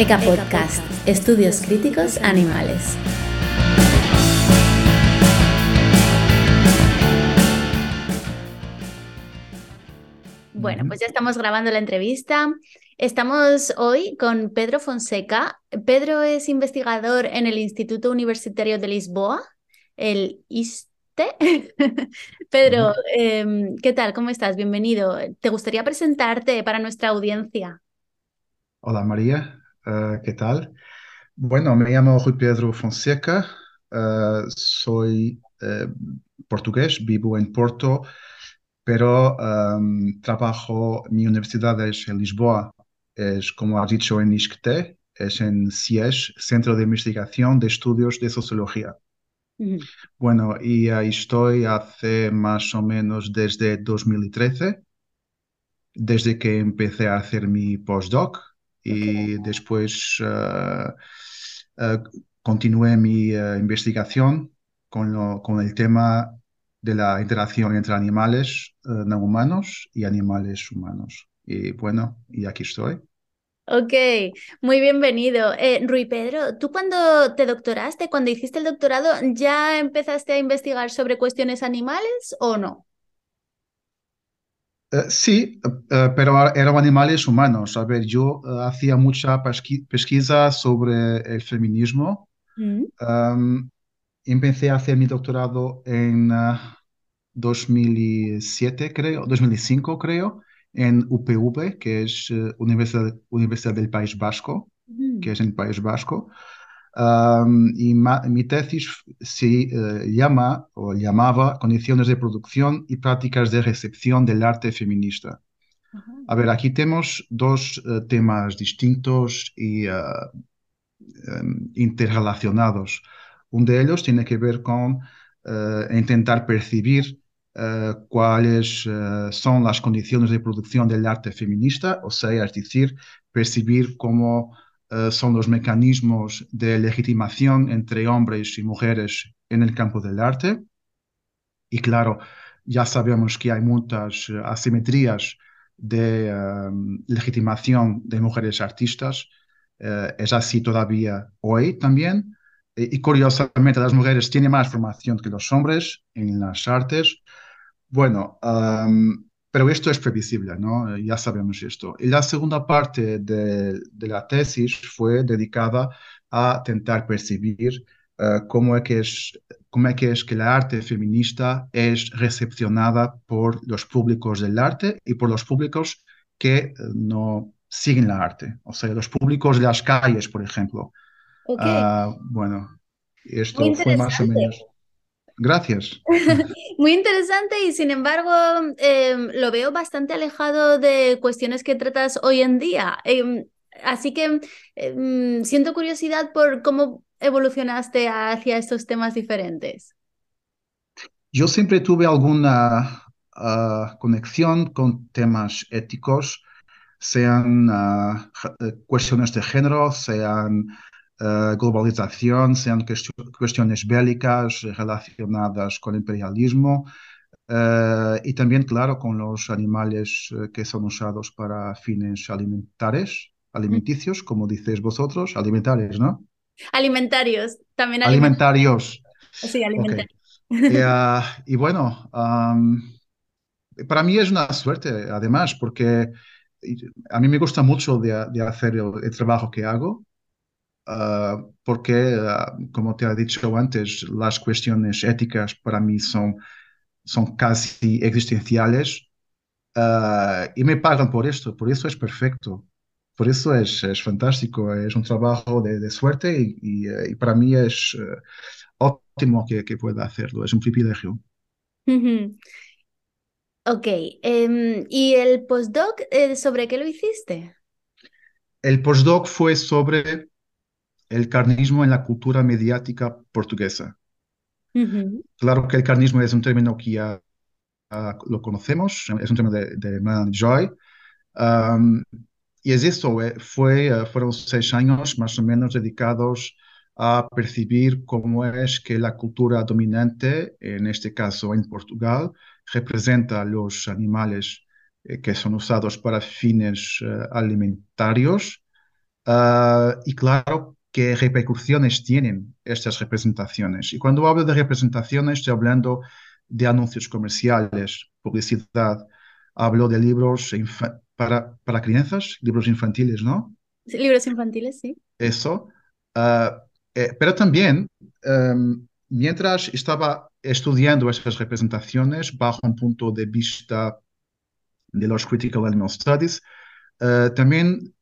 ECA Podcast, Estudios Críticos Animales. Bueno, pues ya estamos grabando la entrevista. Estamos hoy con Pedro Fonseca. Pedro es investigador en el Instituto Universitario de Lisboa, el ISTE. Pedro, em, ¿qué tal? ¿Cómo estás? Bienvenido. ¿Te gustaría presentarte para nuestra audiencia? Hola María, eh, ¿qué tal? Bueno, me llamo Rui Pedro Fonseca, eh, soy eh, portugués, vivo en Porto, pero em, trabajo, mi universidad es en Lisboa, es como ha dicho en ISCTE, es en CIES, Centro de Investigación de Estudios de Sociología. Bueno, y ahí estoy hace más o menos desde 2013, desde que empecé a hacer mi postdoc y después eh, eh, continué mi eh, investigación con, lo- con el tema de la interacción entre animales no humanos y animales humanos. Y bueno, y aquí estoy. Ok, muy bienvenido. Eh, Rui Pedro, ¿tú cuando te doctoraste, cuando hiciste el doctorado, ya empezaste a investigar sobre cuestiones animales o no? Eh, sí, eh, pero eran animales humanos. A ver, yo eh, hacía mucha pesqui- pesquisa sobre el feminismo. Mm, Um, empecé a hacer mi doctorado en ah, 2007, creo, 2005, creo, en UPV, que es Universidad, Universidad del País Vasco, que mm, es en el País Vasco. Um, y ma- mi tesis se eh, llama o llamaba Condiciones de producción y prácticas de recepción del arte feminista. ajá, A ver, aquí tenemos dos eh, temas distintos y em, interrelacionados. Un de ellos tiene que ver con eh, intentar percibir eh, cuáles eh, son las condiciones de producción del arte feminista, o sea, es decir, percibir cómo eh, son los mecanismos de legitimación entre hombres y mujeres en el campo del arte. Y claro, ya sabemos que hay muchas eh, asimetrías de eh, legitimación de mujeres artistas. Es así todavía hoy también. Eh, y curiosamente, las mujeres tienen más formación que los hombres en las artes. Bueno, pero esto es previsible, ¿no? Eh, Ya sabemos esto. Y la segunda parte de, de la tesis fue dedicada a intentar percibir eh, cómo es que es, cómo es que es que la arte feminista es recepcionada por los públicos del arte y por los públicos que eh, no siguen la arte, o sea, los públicos de las calles, por ejemplo. Ok, Ah, bueno, esto fue más o menos. Gracias. Muy interesante y sin embargo em, lo veo bastante alejado de cuestiones que tratas hoy en día. Em, así que em, siento curiosidad por cómo evolucionaste hacia estos temas diferentes. Yo siempre tuve alguna ah, conexión con temas éticos, sean ah, eh, cuestiones de género, sean eh, globalización, sean cuestio- cuestiones bélicas relacionadas con imperialismo, eh, y también, claro, con los animales eh, que son usados para fines alimentares, alimenticios, como dices vosotros, alimentarios, ¿no? Alimentarios, también alimentarios. Alimentarios. Sí, alimentarios. Y, y bueno, Para mí es una suerte, además, porque a mí me gusta mucho de, de hacer el, el trabajo que hago, ah, porque, ah, como te he dicho antes, las cuestiones éticas para mí son, son casi existenciales, ah, y me pagan por esto, por eso es perfecto, por eso es, es fantástico, es un trabajo de, de suerte y, y, eh, y para mí es eh, óptimo que, que pueda hacerlo, es un privilegio. Ok, em, ¿y el postdoc eh, sobre qué lo hiciste? El postdoc fue sobre el carnismo en la cultura mediática portuguesa. Ujú, Claro que el carnismo es un término que ya ah, lo conocemos, es un término de, de Joy. Um, y es eso, eh, fue, eh, fueron seis años más o menos dedicados a percibir cómo es que la cultura dominante, en este caso en Portugal, representa los animales eh, que son usados para fines alimentarios Uh, y claro, qué repercusiones tienen estas representaciones. Y cuando hablo de representaciones, estoy hablando de anuncios comerciales, publicidad, hablo de libros para, para crianzas, libros infantiles, ¿no? libros infantiles, sí. Eso. Uh, eh, pero también, um, mientras estaba estudiando esas representaciones bajo un punto de vista de los Critical Animal Studies, uh, también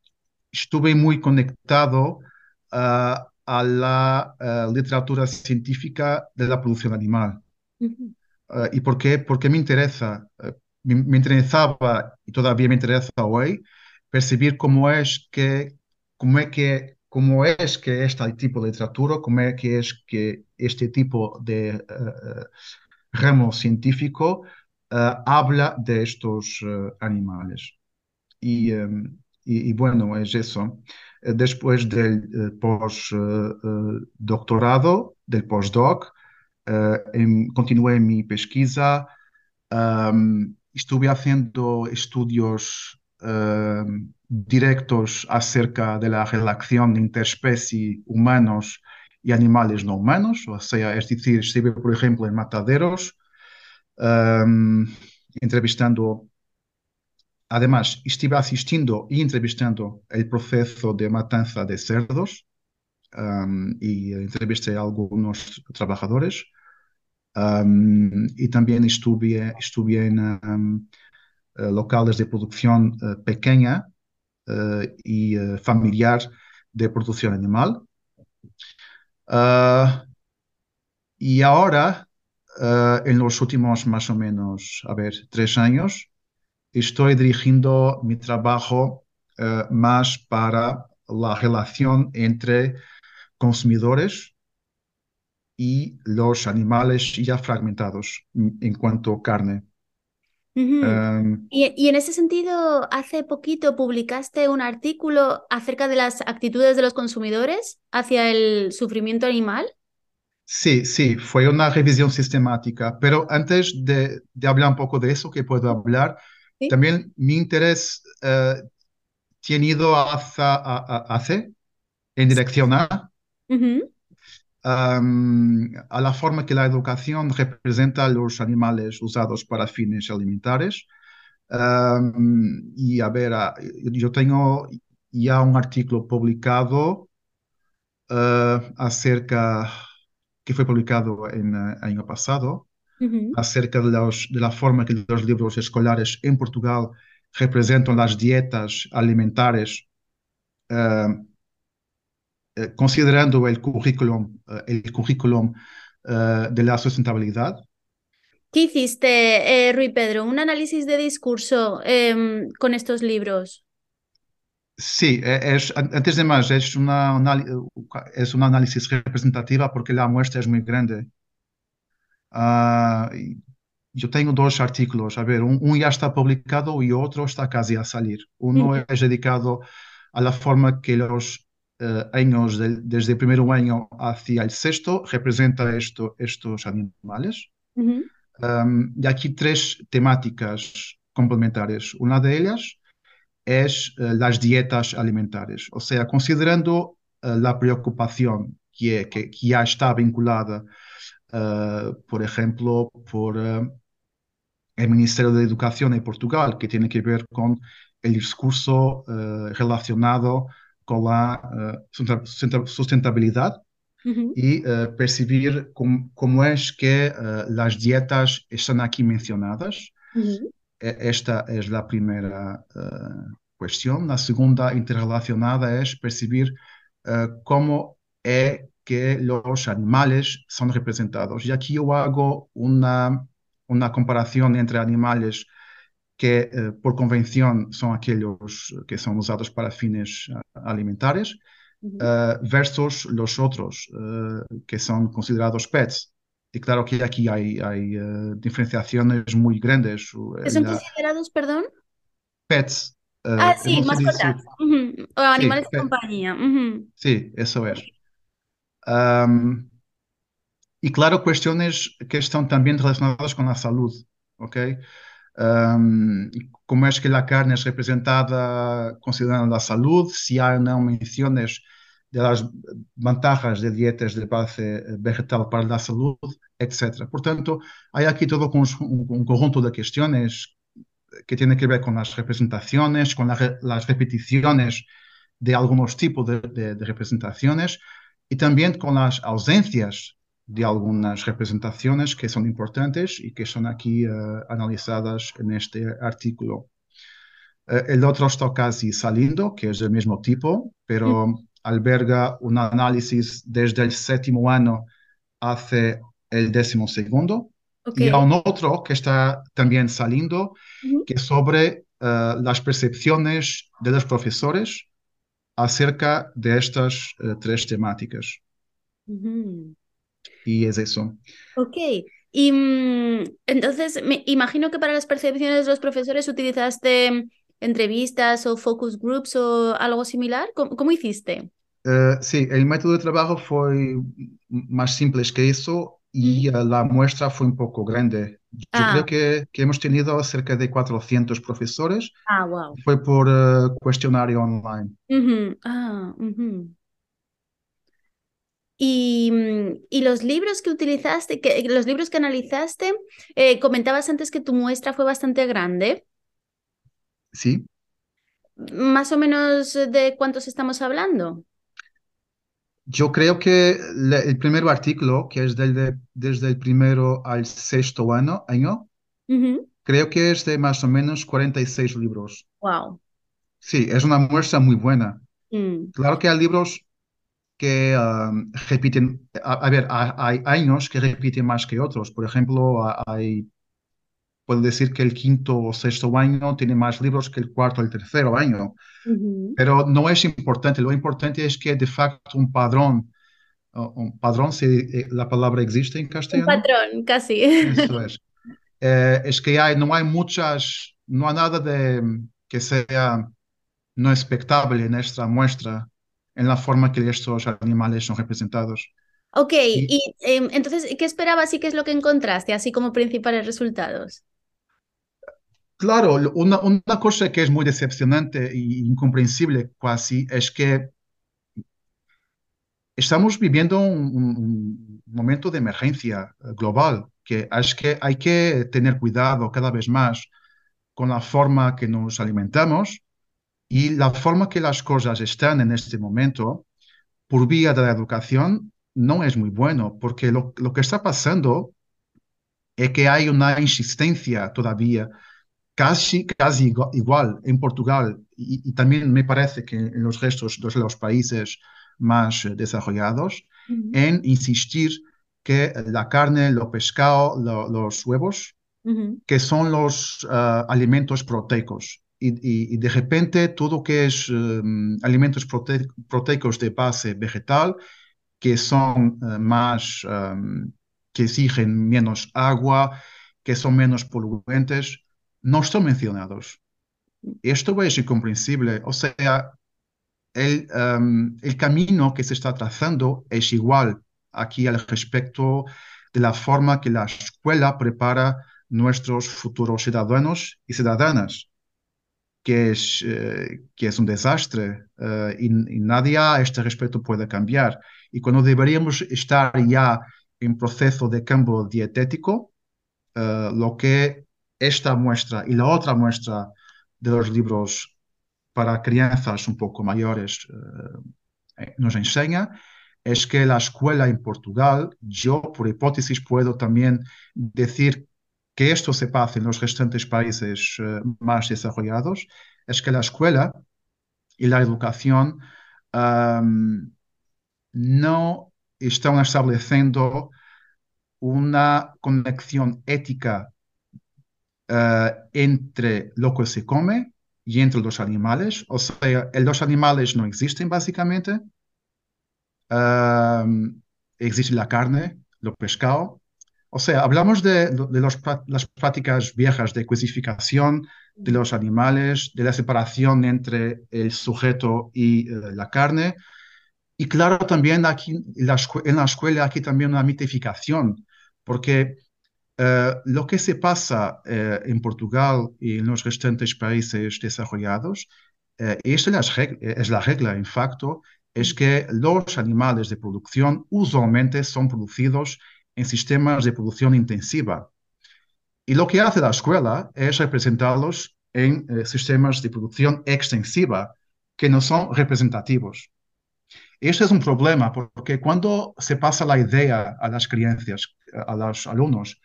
estuve muy conectado a la uh, literatura científica de la producción animal. Uh -huh. ¿Y por qué? Porque me interesa, me, me, interesaba y todavía me interesa hoy percibir cómo es que, cómo es que, cómo es que este tipo de literatura, cómo es que es que este tipo de ramo científico habla de estos animales. Y um, y, y, bueno, es eso. Después del eh, postdoctorado, eh, del postdoc, em, continué mi pesquisa. Um, estuve haciendo estudios um, directos acerca de la relación interespecie humanos y animales no humanos, o sea, es decir, estuve, por ejemplo, en mataderos, entrevistando Además, estuve asistiendo y entrevistando el proceso de matanza de cerdos um, y entrevisté a algunos trabajadores. Um, y también estuve, estuve en um, locales de producción uh, pequeña uh, y familiar de producción animal. y ahora, en los últimos más o menos, a ver, tres años, estoy dirigiendo mi trabajo uh, más para la relación entre consumidores y los animales ya fragmentados en cuanto a carne. Uh -huh. um, y, y, en ese sentido, hace poquito publicaste un artículo acerca de las actitudes de los consumidores hacia el sufrimiento animal. Sí, sí, fue una revisión sistemática, pero antes de, de hablar un poco de eso, que puedo hablar, ¿Sí? También mi interés uh, tiene ido hacia, hacia, en dirección a, uh -huh. um, a la forma que la educación representa a los animales usados para fines alimentares. Um, y a ver, yo tengo ya un artículo publicado uh, acerca, que fue publicado en el año pasado, Acerca de, los, de, la forma que los libros escolares en Portugal representan las dietas alimentares, uh, uh, considerando el currículum, el currículum de la sustentabilidad. ¿Qué hiciste, eh, Rui Pedro? ¿Un análisis de discurso eh, con estos libros? Sí, es, antes de más, es una, es un análisis representativa porque la muestra es muy grande. Uh, yo tengo dos artículos, a ver, un, un, ya está publicado y otro está casi a salir. Uno uh -huh. es dedicado a la forma que los uh, años de, desde el primer año hacia el sexto representa esto, estos animales. Uh -huh. um, y aquí tres temáticas complementares. Una de ellas es uh, las dietas alimentares, o sea, considerando la preocupación que, que, que ya está vinculada Uh, por ejemplo, por uh, el Ministerio de Educación en Portugal, que tiene que ver con el discurso uh, relacionado con la sustentabilidad uh -huh. y percibir com, cómo es que las dietas están aquí mencionadas. Uh -huh. Esta es la primera cuestión. La segunda interrelacionada es percibir cómo es que los animales son representados. Y aquí yo hago una, una comparación entre animales que eh, por convención son aquellos que son usados para fines uh, alimentares uh -huh. uh, versus los otros que son considerados pets. Y claro que aquí hay, hay diferenciaciones muy grandes. ¿Que son la... considerados, perdón? Pets. ah, sí, mascotas. Uh -huh. O animales sí, de compañía. Sí, eso es. Um, y claro, cuestiones que están también relacionadas con la salud, ¿ok? um, cómo es que la carne es representada considerando la salud, si hay o no menciones de las ventajas de dietas de base vegetal para la salud, etc. Portanto, hay aquí todo un, un conjunto de cuestiones que tienen que ver con las representaciones, con la, las repeticiones de algunos tipos de, de, de, representaciones y también con las ausencias de algunas representaciones que son importantes y que son aquí uh, analizadas en este artículo. Uh, el otro está casi saliendo, que es del mismo tipo, pero mm. alberga un análisis desde el séptimo año hacia el décimo segundo. Okay. Y hay un otro que está también saliendo, -huh. que es sobre uh, las percepciones de los profesores acerca de estas tres temáticas. -huh. Y es eso. Ok. Y mmm, entonces, me imagino que para las percepciones de los profesores utilizaste entrevistas o focus groups o algo similar. ¿Cómo, cómo hiciste? Uh, sí, el método de trabajo fue más simple que eso y uh, la muestra fue un poco grande. Yo ah. creo que, que, hemos tenido cerca de 400 profesores. Ah, wow. Fue por uh, cuestionario online. -huh. Ah, -huh. Y, y, los libros que utilizaste, que, los libros que analizaste, eh, comentabas antes que tu muestra fue bastante grande. Sí. Más o menos de cuántos estamos hablando. Yo creo que le, el primer artículo, que es del de, desde el primero al sexto año, año uh -huh. creo que es de más o menos 46 libros. Wow. Sí, es una muestra muy buena. Mm. Claro que hay libros que um, repiten, a, a, ver, hay años que repiten más que otros. Por ejemplo, hay, puedo decir que el quinto o sexto año tiene más libros que el cuarto o el tercero año. Uh -huh. Pero no es importante. Lo importante es que de facto un padrón, uh, un padrón, si eh, la palabra existe en castellano. Un patrón, casi. Eso es. Eh, es que hay, no hay muchas, no hay nada de que sea no expectable en esta muestra en la forma que estos animales son representados. Ok, y, y eh, entonces, ¿qué esperabas y qué es lo que encontraste, así como principales resultados? Claro, una, cosa que es muy decepcionante e incomprensible casi es que estamos viviendo un, momento de emergencia global, que es que hay que tener cuidado cada vez más con la forma que nos alimentamos y la forma que las cosas están en este momento, por vía de la educación, no es muy bueno, porque lo que está pasando es que hay una insistencia todavía casi, casi igual en Portugal y, y, también me parece que en los restos de los países más desarrollados, uh -huh. en insistir que la carne, lo pescado, lo, los huevos, uh -huh. que son los uh, alimentos proteicos. Y, y, y, de repente todo que es um, alimentos prote proteicos de base vegetal, que son uh, más, um, que exigen menos agua, que son menos poluentes, no están mencionados. Esto es incomprensible. O sea, el, um, el, camino que se está trazando es igual aquí al respecto de la forma que la escuela prepara nuestros futuros ciudadanos y ciudadanas, que es, uh, que es un desastre uh, y, y, nadie a este respecto puede cambiar. Y cuando deberíamos estar ya en proceso de cambio dietético, uh, lo que esta muestra y la otra muestra de los libros para crianzas un poco mayores eh, nos enseña es que la escuela en Portugal, yo por hipótesis puedo también decir que esto se pasa en los restantes países eh, más desarrollados, es que la escuela y la educación no están estableciendo una conexión ética uh, entre lo que se come y entre los animales. O sea, los animales no existen básicamente. Uh, existe la carne, lo pescado. O sea, hablamos de, de los, las prácticas viejas de cosificación de los animales, de la separación entre el sujeto y uh, la carne. Y claro, también aquí en la, en la escuela aquí también una mitificación, porque Uh, lo que se pasa uh, en Portugal y en los restantes países desarrollados, uh, esta es, es la regla, en facto, es que los animales de producción usualmente son producidos en sistemas de producción intensiva. Y lo que hace la escuela es representarlos en sistemas de producción extensiva, que no son representativos. Eso es un problema porque cuando se pasa la idea a las creencias, a los alumnos,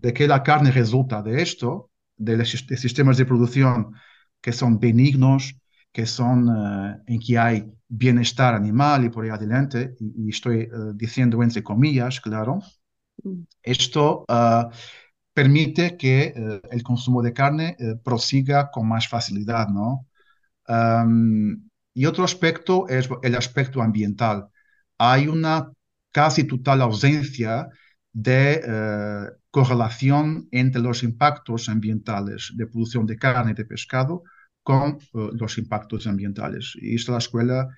de que la carne resulta de esto, de, los sistemas de producción que son benignos, que son uh, en que hay bienestar animal y por ahí adelante, y, y estoy uh, diciendo entre comillas, claro, mm. esto uh, permite que el consumo de carne prosiga con más facilidad, ¿no? Um, y otro aspecto es el aspecto ambiental. Hay una casi total ausencia de correlación entre los impactos ambientales de producción de carne y de pescado con uh, los impactos ambientales. Y esto la escuela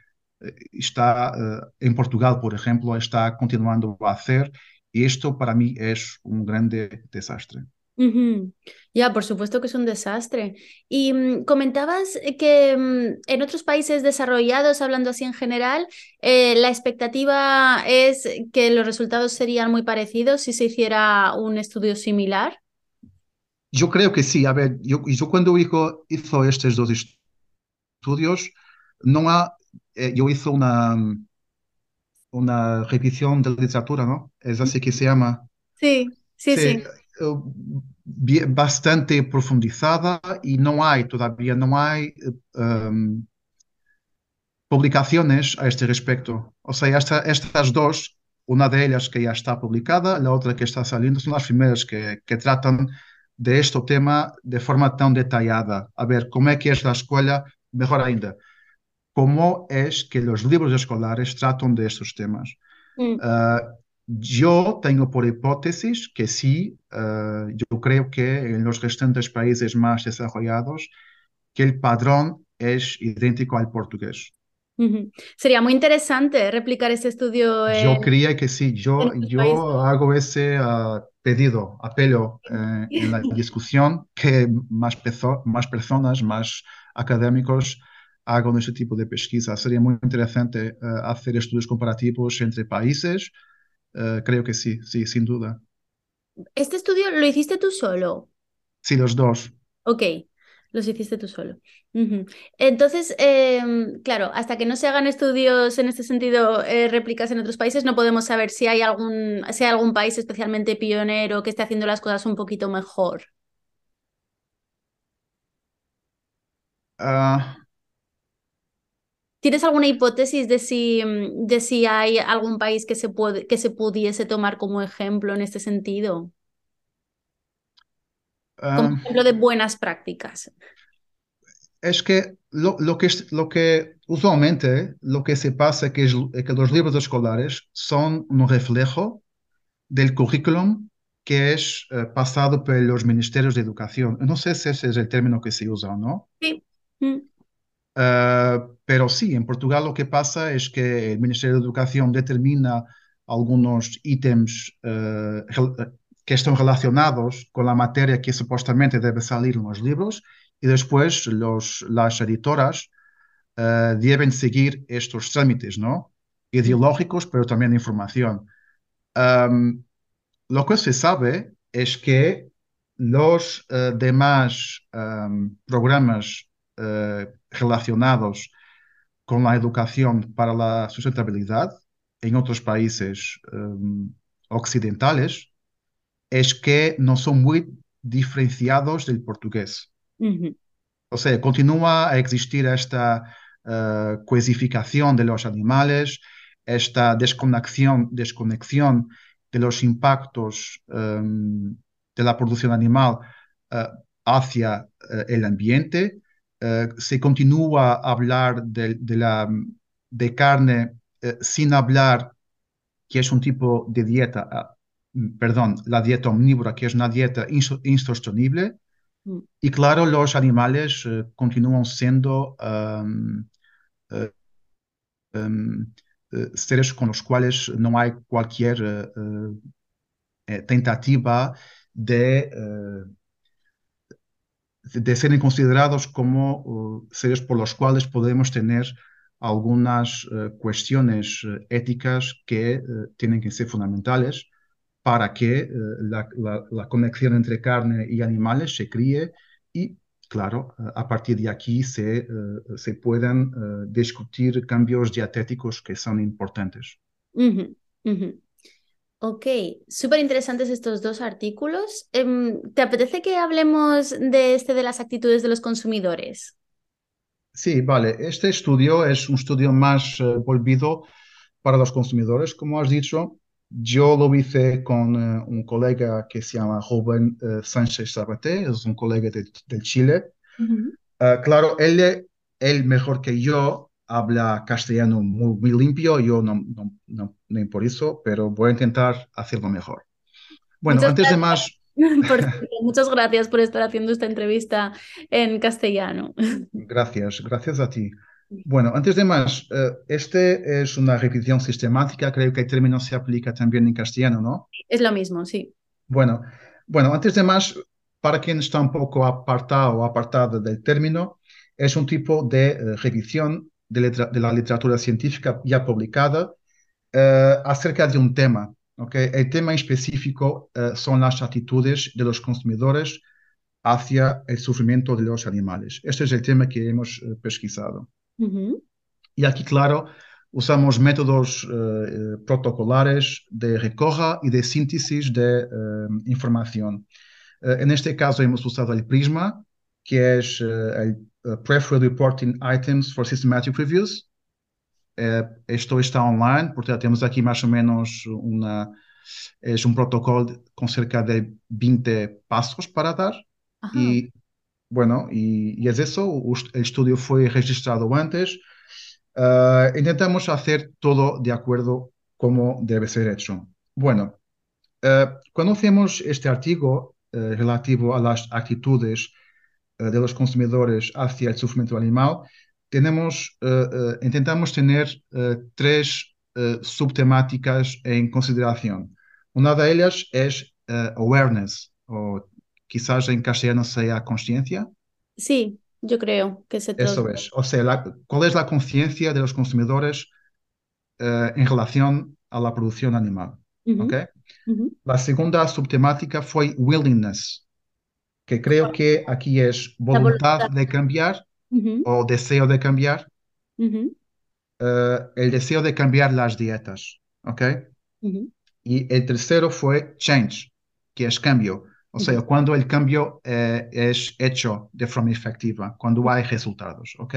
eh, está, uh, en Portugal, por ejemplo, está continuando a hacer y esto para mí es un grande desastre. Uh -huh. Ya, por supuesto que es un desastre. Y um, comentabas que um, en otros países desarrollados, hablando así en general, eh, la expectativa es que los resultados serían muy parecidos si se hiciera un estudio similar. Yo creo que sí. A ver, yo, yo cuando hizo, hizo estos dos estudios, no ha, eh, yo hice una, una revisión de literatura, ¿no? Es así que se llama. Sí, sí, sí. sí bastante profundizada y no hay todavía, no hay um, publicaciones a este respecto. O sea, esta, estas dos, una de ellas que ya está publicada, la otra que está saliendo, son las primeras que, que tratan de este tema de forma tan detallada. A ver, ¿cómo es que es la escuela? Mejor ainda, ¿cómo es que los libros escolares tratan de estos temas? Mm. Uh, yo tengo por hipótesis que sí, uh, yo creo que en los restantes países más desarrollados, que el padrón es idéntico al portugués. Uh -huh. Sería muy interesante replicar ese estudio. En, yo creía que sí, yo, yo hago ese uh, pedido, apelo uh, en la discusión que más, más personas, más académicos hagan ese tipo de pesquisa. Sería muy interesante hacer estudios comparativos entre países Uh, creo que sí, sí, sin duda. ¿Este estudio lo hiciste tú solo? Sí, los dos. Ok, los hiciste tú solo. Uh -huh. Entonces, eh, claro, hasta que no se hagan estudios en este sentido, eh, réplicas en otros países, no podemos saber si hay algún, si hay algún país especialmente pionero que esté haciendo las cosas un poquito mejor. Uh, ¿Tienes alguna hipótesis de si, mm, de si hay algún país que se, puede, que se pudiese tomar como ejemplo en este sentido? Como um, ejemplo de buenas prácticas. Es que lo, lo, que lo que usualmente lo que se pasa es que, es que los libros escolares son un reflejo del currículum que es uh, pasado por los ministerios de educación. No sé si ese es el término que se usa o no. Sí. Mm. Uh, pero sí, en Portugal lo que pasa es que el Ministerio de Educación determina algunos ítems uh, que están relacionados con la materia que supuestamente debe salir en los libros y después los, las editoras uh, deben seguir estos trámites, ¿no? Ideológicos, pero también de información. Um, lo que se sabe es que los demás um, programas uh, relacionados con la educación para la sustentabilidad en otros países um, occidentales es que no son muy diferenciados del portugués. Uh -huh. O sea, continúa a existir esta uh, coesificación de los animales, esta desconexión, desconexión de los impactos um, de la producción animal uh, hacia uh, el ambiente eh, se continúa a hablar de, de la, de carne uh, sin hablar que es un tipo de dieta, uh, perdón, la dieta omnívora, que es una dieta insostenible. Mm. Y claro, los animales continúan siendo um, um, seres con los cuales no hay cualquier tentativa de, de ser considerados como seres por los cuales podemos tener algunas cuestiones éticas que tienen que ser fundamentales para que la, conexión entre carne y animales se críe y claro, a partir de aquí se, se puedan discutir cambios dietéticos que son importantes. Ok, súper interesantes estos dos artículos. Em, ¿Te apetece que hablemos de este de las actitudes de los consumidores? Sí, vale. Este estudio es un estudio más eh, volvido para los consumidores, como has dicho. Yo lo hice con uh, un colega que se llama Rubén uh, Sánchez Sabaté, es un colega de, de Chile. Uh -huh. uh, claro, él, él mejor que yo habla castellano muy, muy limpio, yo no, no, no, no, por eso, pero voy a intentar hacerlo mejor. Bueno, muchas antes gracias. de más... Por, muchas gracias por estar haciendo esta entrevista en castellano. Gracias, gracias a ti. Bueno, antes de más, uh, este es una repetición sistemática, creo que el término se aplica también en castellano, ¿no? Es lo mismo, sí. Bueno, bueno, antes de más, para quien está un poco apartado o apartada del término, es un tipo de uh, revisión de, letra, de, la literatura científica ya publicada uh, acerca de un tema. ¿okay? El tema en específico son las actitudes de los consumidores hacia el sufrimiento de los animales. Este es el tema que hemos pesquisado. Uh -huh. Y aquí, claro, usamos métodos uh, protocolares de recoja y de síntesis de uh, información. Uh, en este caso hemos usado el PRISMA, que es el Preferred Reporting Items for Systematic Reviews. Esto está online, portanto temos aqui mais ou menos uma, é um protocolo com cerca de 20 passos para dar. E Bueno, y, y, es eso, el estudio fue registrado antes. Uh, intentamos hacer todo de acuerdo como debe ser hecho. Bueno, uh, cuando hacemos este artículo uh, relativo a las actitudes de los consumidores hacia el sufrimiento animal, tenemos, intentamos tener tres subtemáticas en consideración. Una de ellas es awareness, o quizás en castellano sea conciencia. Sí, yo creo que se Eso es. O sea, la, ¿cuál es la conciencia de los consumidores eh, en relación a la producción animal? Uh -huh. ¿okay? uh -huh. La segunda subtemática fue willingness, que creo que aquí es voluntad, voluntad. de cambiar uh -huh. o deseo de cambiar. Uh, el deseo de cambiar las dietas. ¿ok? Y el tercero fue change, que es cambio. O sea, cuando el cambio eh, es hecho de forma efectiva, cuando hay resultados, ¿ok?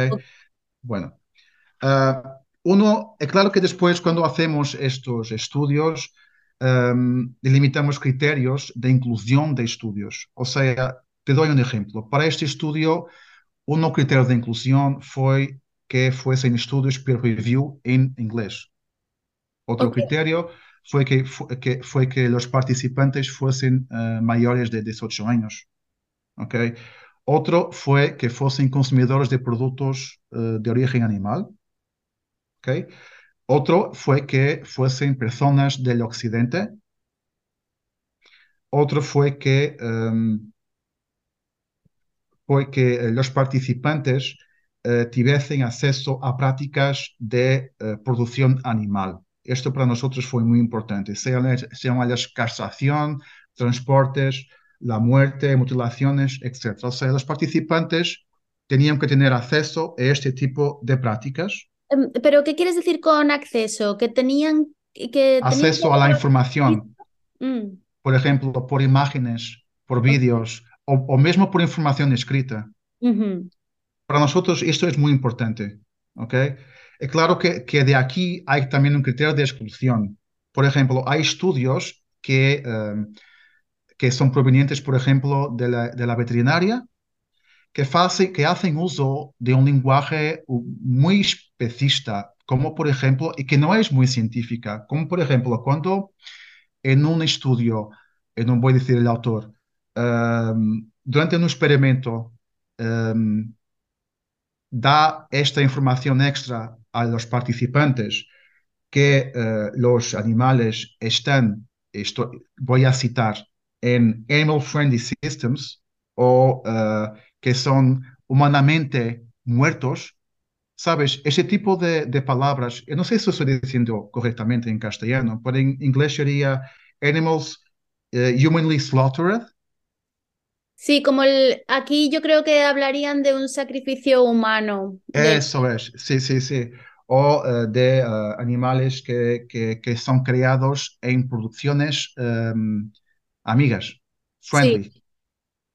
Bueno, uh, uno, es claro que después cuando hacemos estos estudios, um, delimitamos criterios de inclusión de estudios. O sea, te doy un ejemplo. Para este estudio, uno criterio de inclusión fue que fuesen estudios peer review en inglés. Otro okay. criterio fue que, que, participantes fuesen uh, mayores de 18 años. ¿okay? Otro fue que fuesen consumidores de productos uh, de origen animal. ¿okay? Otro fue que fuesen personas del occidente. Otro fue que, um, fue que los participantes uh, tuviesen acceso a prácticas de producción animal. Esto para nosotros fue muy importante, sean, sean las castración, transportes, la muerte, mutilaciones, etc. O sea, los participantes tenían que tener acceso a este tipo de prácticas. ¿Pero qué quieres decir con acceso? Que tenían que... Acceso tenían que... a la información. Mm. Por ejemplo, por imágenes, por vídeos okay. o, o, mismo por información escrita. Para nosotros esto es muy importante. ¿ok? Es claro que, que, de aquí hay también un criterio de exclusión. Por ejemplo, hay estudios que, um, que son provenientes, por ejemplo, de la, de la veterinaria, que, face, que hacen uso de un lenguaje muy especista, como por ejemplo, y que no es muy científica, como por ejemplo, cuando en un estudio, no voy a decir el autor, um, durante un experimento, um, esta información extra a los participantes que uh, los animales están, esto, a citar, en animal friendly systems o uh, que son humanamente muertos, sabes, ese tipo de, de, palabras, yo no sé si estoy diciendo correctamente en castellano, pero en inglés sería animals uh, humanly slaughtered. Sí, como el, aquí yo creo que hablarían de un sacrificio humano. De... Eso es, sí, sí, sí. O uh, de animales que, que, que, son creados en producciones um, amigas, friendly. Sí.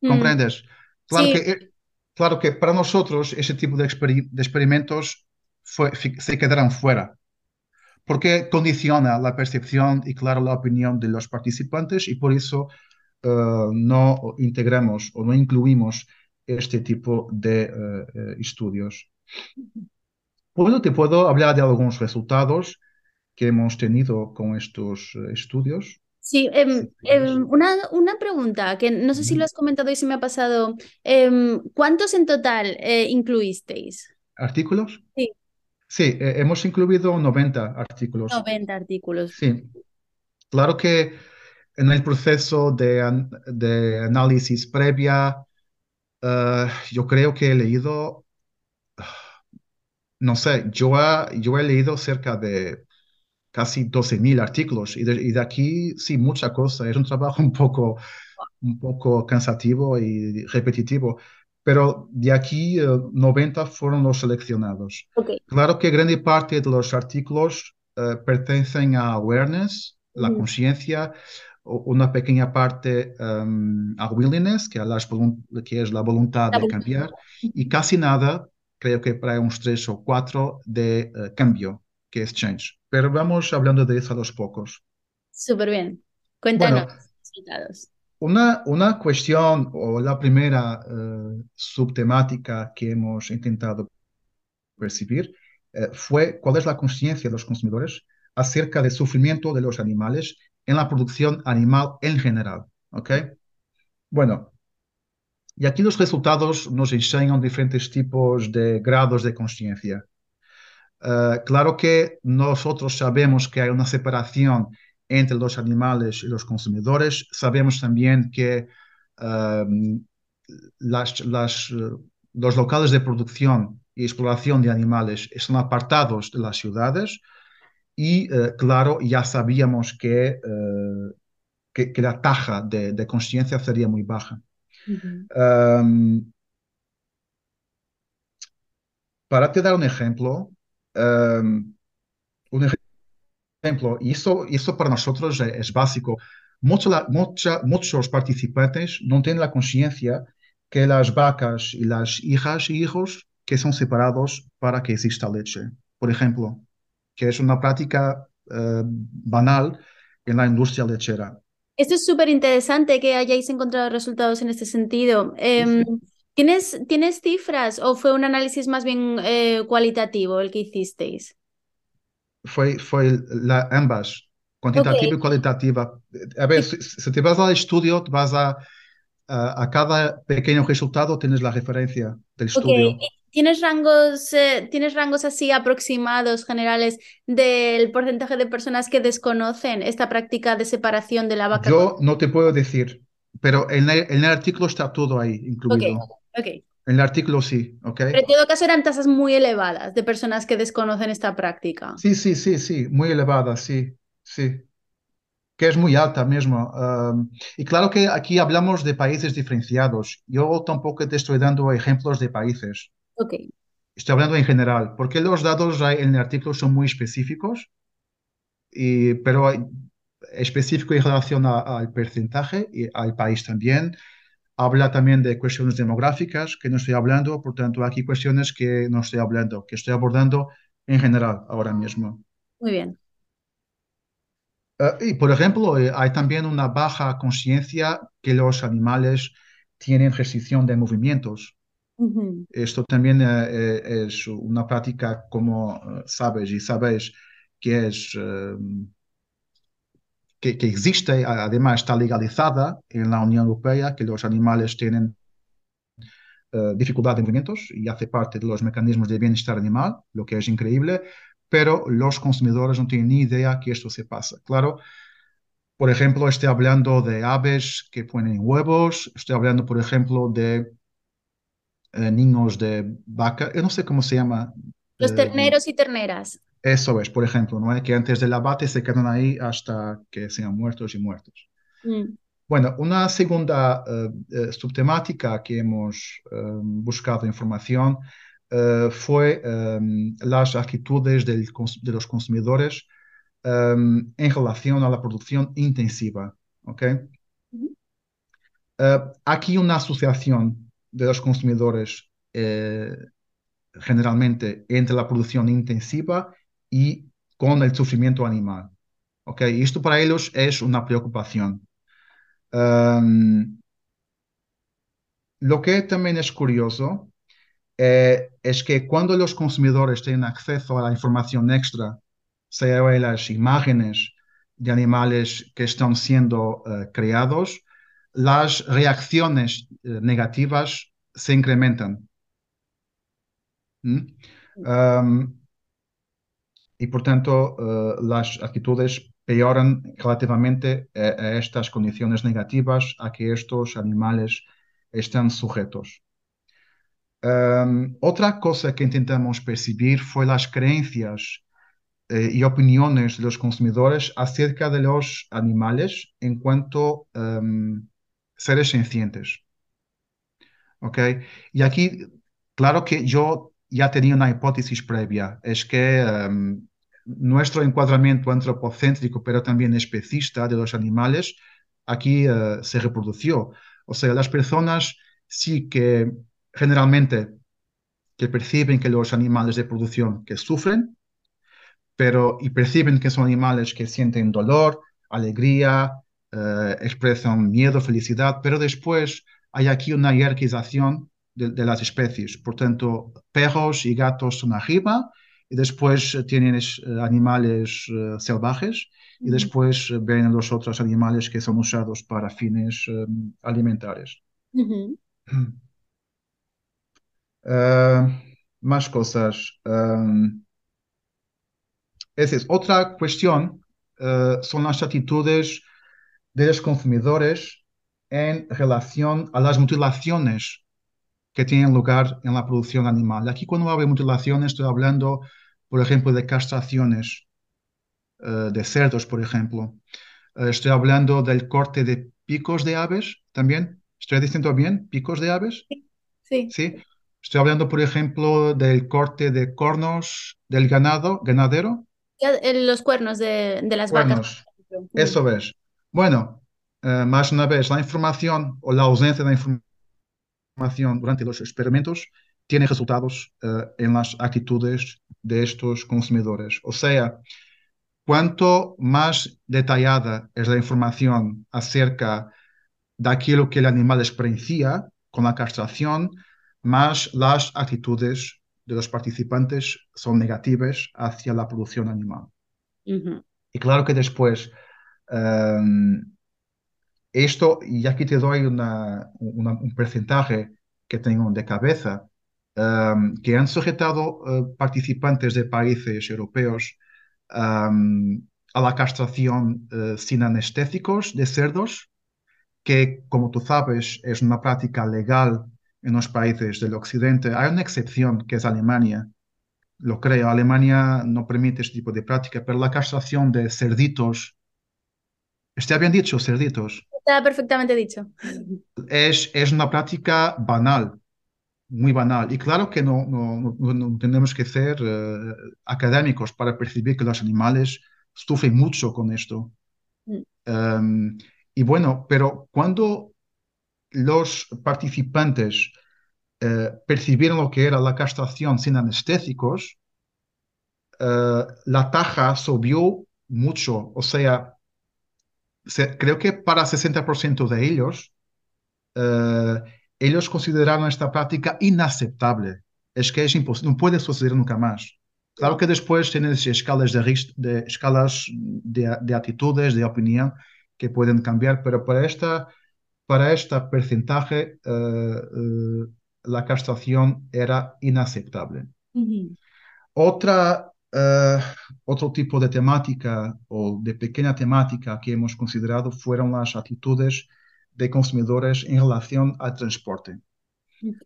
¿Comprendes? Mm. Claro, sí. que, claro que para nosotros ese tipo de, exper de experimentos fue, se quedarán fuera, porque condiciona la percepción y, claro, la opinión de los participantes y por eso uh, no integramos o no incluimos este tipo de uh, estudios. Bueno, te puedo hablar de algunos resultados que hemos tenido con estos estudios. Sí, eh, eh, una, una, pregunta que no sé si lo has comentado y se me ha pasado. Eh, ¿Cuántos en total incluisteis? ¿Artículos? Sí. Sí, hemos incluido 90 artículos. 90 artículos. Sí. Claro que en el proceso de, de análisis previa, yo creo que he leído, no sé, yo, ha, yo he leído cerca de casi 12.000 artículos y de, y de, aquí sí, mucha cosa. Es un trabajo un poco, un poco cansativo y repetitivo, pero de aquí eh, 90 fueron los seleccionados. Okay. Claro que grande parte de los artículos eh, pertenecen a awareness, la mm. conciencia, una pequeña parte um, a willingness, que, a las, que es la voluntad la de cambiar, y casi nada, creo que para unos tres o cuatro, de uh, cambio, que es change. Pero vamos hablando de eso a los pocos. Súper bien. Cuéntanos bueno, resultados. Una, una cuestión o la primera uh, subtemática que hemos intentado percibir uh, fue cuál es la conciencia de los consumidores acerca del sufrimiento de los animales en la producción animal en general. ¿Ok? Bueno, y aquí los resultados nos enseñan diferentes tipos de grados de conciencia. Uh, claro que nosotros sabemos que hay una separación entre los animales y los consumidores. Sabemos también que uh, las, las, los locales de producción y exploración de animales están apartados de las ciudades y, uh, claro, ya sabíamos que, que, que, la taja de, de conciencia sería muy baja. Uh -huh. um, para te dar un ejemplo, um, un ejemplo, y eso, eso para nosotros es, es básico. Mucho la, mucha, muchos participantes no tienen la conciencia que las vacas y las hijas y hijos que son separados para que exista leche, por ejemplo, que es una práctica uh, banal en la industria lechera. Esto es súper interesante que hayáis encontrado resultados en este sentido. Eh, sí, sí. ¿Tienes, ¿Tienes cifras o fue un análisis más bien eh, cualitativo el que hicisteis? Fue, fue la, ambas, cuantitativa okay. y cualitativa. A ver, si, si, te vas al estudio, vas a, a, a, cada pequeño resultado, tienes la referencia del estudio. Okay. ¿Tienes rangos, eh, ¿Tienes rangos así aproximados, generales, del porcentaje de personas que desconocen esta práctica de separación de la vaca? Yo no te puedo decir, pero en el, en el artículo está todo ahí incluido. Okay. Okay. En el artículo sí, ¿ok? Pero en todo caso eran tasas muy elevadas de personas que desconocen esta práctica. Sí, sí, sí, sí, muy elevadas, sí, sí. Que es muy alta mismo. Um, y claro que aquí hablamos de países diferenciados. Yo tampoco te estoy dando ejemplos de países. Ok. Estoy hablando en general, porque los datos en el artículo son muy específicos, y, pero específico en relación al porcentaje y al país también habla también de cuestiones demográficas que no estoy hablando, por tanto, aquí cuestiones que no estoy hablando, que estoy abordando en general ahora mismo. Muy bien. Uh, y, por ejemplo, eh, hay también una baja conciencia que los animales tienen restricción de movimientos. Esto también eh, es una práctica, como uh, sabes y sabéis, que es que, que, existe, además está legalizada en la Unión Europea, que los animales tienen uh, dificultad de movimientos y hace parte de los mecanismos de bienestar animal, lo que es increíble, pero los consumidores no tienen ni idea que esto se pasa. Claro, por ejemplo, estoy hablando de aves que ponen huevos, estoy hablando, por ejemplo, de eh, niños de vaca, yo no sé cómo se llama. Los eh, terneros y terneras. eso es, por ejemplo, ¿no? Que antes del abate se quedan ahí hasta que sean muertos y muertos. Mm, Bueno, una segunda eh, subtemática que hemos buscado información eh, fue eh, las actitudes del de los consumidores eh, en relación a la producción intensiva. ¿ok? ujú, Eh, aquí una asociación de los consumidores eh, generalmente entre la producción intensiva y con el sufrimiento animal. ¿ok? Y esto para ellos es una preocupación. Um, lo que también es curioso eh, es que cuando los consumidores tienen acceso a la información extra, sea las imágenes de animales que están siendo eh, creados, las reacciones eh, negativas se incrementan. ¿Mm? Y por tanto, eh, las actitudes peoran relativamente eh, a estas condiciones negativas a que estos animales están sujetos. Otra cosa que intentamos percibir fue las creencias y opiniones de los consumidores acerca de los animales en cuanto um, seres sencientes. ¿ok? Y aquí, claro que yo ya tenía una hipótesis previa, es que um, nuestro encuadramiento antropocéntrico, pero también especista de los animales, aquí eh, se reprodució. O sea, las personas sí que generalmente que perciben que los animales de producción que sufren, pero y perciben que son animales que sienten dolor, alegría, eh, expresan miedo, felicidad, pero después hay aquí una jerarquización de, de las especies. Por tanto, perros y gatos son arriba, y después eh, tienen es- eh, animales eh, salvajes, y después ven los otros animales que son usados para fines eh, alimentarios. ujú. Eh, más cosas. Um, esa es otra cuestión, eh, son las actitudes de los consumidores en relación a las mutilaciones que tienen lugar en la producción animal. Aquí cuando hablo de mutilaciones estoy hablando, por ejemplo, de castraciones eh, de cerdos, por ejemplo. Eh, estoy hablando del corte de picos de aves también. ¿Estoy diciendo bien? ¿Picos de aves? Sí, Sí. Estoy hablando, por ejemplo, del corte de cornos del ganado, ganadero. Eh, los cuernos de, de las vacas, Cuernos. Eso es. Bueno, eh, más una vez, la información o la ausencia de información durante los experimentos tiene resultados eh, en las actitudes de estos consumidores. O sea, cuanto más detallada es la información acerca de aquello que el animal experiencia con la castración, más las actitudes de los participantes son negativas hacia la producción animal. Y claro que después, em, esto, y aquí te doy una- una- un porcentaje que tengo de cabeza, em, que han sujetado eh, participantes de países europeos em, a la castración eh, sin anestésicos de cerdos, que como tú sabes es una práctica legal en los países del occidente. Hay una excepción que es Alemania. Lo creo, Alemania no permite este tipo de práctica, pero la castración de cerditos, está bien dicho, cerditos, Está perfectamente dicho. es, es una práctica banal, muy banal. Y claro que no, no, no- no tenemos que ser eh, académicos para percibir que los animales sufren mucho con esto. Mm, Um, y bueno, pero cuando los participantes eh, percibieron lo que era la castración sin anestésicos, eh, la taja subió mucho. O sea, se- creo que para 60% de ellos, eh, ellos consideraron esta práctica inaceptable. Es que es imposible, no puede suceder nunca más. Claro que después tienes escalas de, de escalas de, de actitudes, de opinión que pueden cambiar, pero para esta, para este porcentaje, eh, eh, la castración era inaceptable. Ujú, Otra eh, otro tipo de temática o de pequeña temática que hemos considerado fueron las actitudes de consumidores en relación al transporte.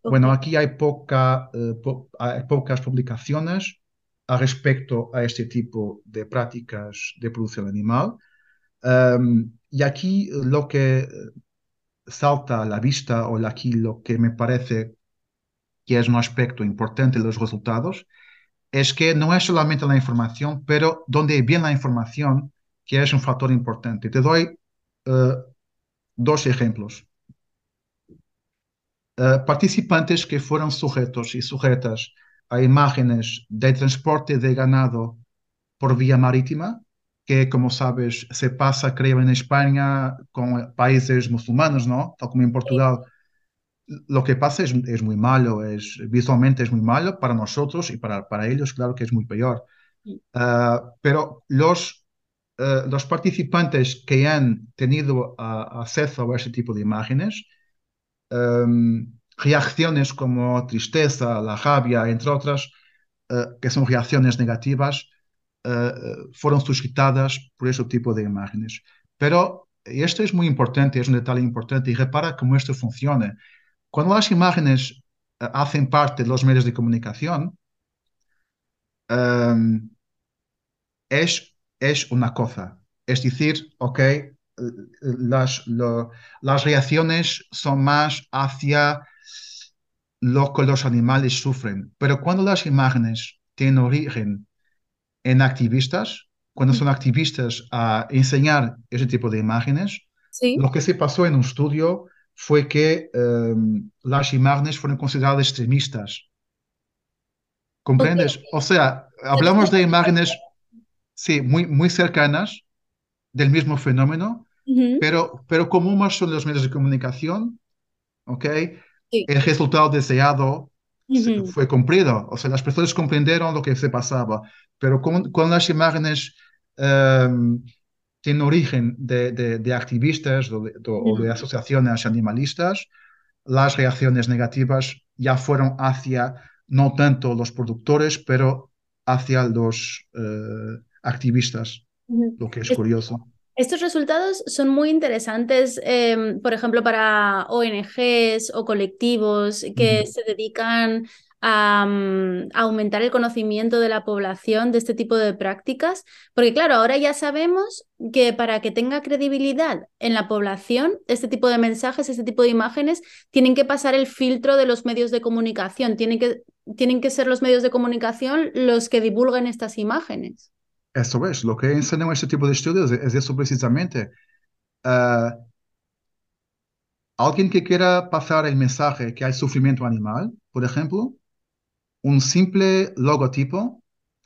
Bueno, Ok. aquí hay, poca, eh, po- hay pocas publicaciones a respecto a este tipo de prácticas de producción animal. Um, y aquí lo que salta a la vista, o aquí lo que me parece que es un aspecto importante de los resultados, es que no es solamente la información, pero donde viene la información, que es un factor importante. Te doy eh, dos ejemplos. Eh, participantes que fueron sujetos y sujetas a imágenes de transporte de ganado por vía marítima, que como sabes se pasa, creo, en España con países musulmanes, ¿no? Tal como en Portugal. Lo que pasa es, es muy malo, es, visualmente es muy malo para nosotros y para, para ellos, claro que es muy peor. Uh, pero los, uh, los participantes que han tenido uh, acceso a ese tipo de imágenes, um, reacciones como tristeza, la rabia, entre otras, que son reacciones negativas, fueron suscitadas por ese tipo de imágenes. Pero esto es muy importante, es un detalle importante y repara cómo esto funciona. Cuando las imágenes uh, hacen parte de los medios de comunicación, um, es, es una cosa. Es decir, ok, las, lo, las reacciones son más hacia lo que los animales sufren. Pero cuando las imágenes tienen origen en activistas, cuando son activistas a enseñar ese tipo de imágenes, Sí. lo que se pasó en un estudio fue que um, las imágenes fueron consideradas extremistas. ¿Comprendes? O sea, hablamos de imágenes, sí, muy, muy cercanas del mismo fenómeno, pero, pero como más son los medios de comunicación, ¿ok? Sí. El resultado deseado fue cumplido. O sea, las personas comprendieron lo que se pasaba, pero con, con las imágenes um, tienen origen de, de- de activistas o de, o de Ujú. asociaciones animalistas, las reacciones negativas ya fueron hacia no tanto los productores, pero hacia los eh, activistas, lo que es curioso. Estos resultados son muy interesantes, em, por ejemplo, para ONGs o colectivos que se dedican a, aumentar el conocimiento de la población de este tipo de prácticas, porque claro, ahora ya sabemos que para que tenga credibilidad en la población, este tipo de mensajes, este tipo de imágenes, tienen que pasar el filtro de los medios de comunicación, tienen que, tienen que ser los medios de comunicación los que divulguen estas imágenes. Eso es, lo que enseñan este tipo de estudios es eso precisamente. Ah, alguien que quiera pasar el mensaje que hay sufrimiento animal, por ejemplo, un simple logotipo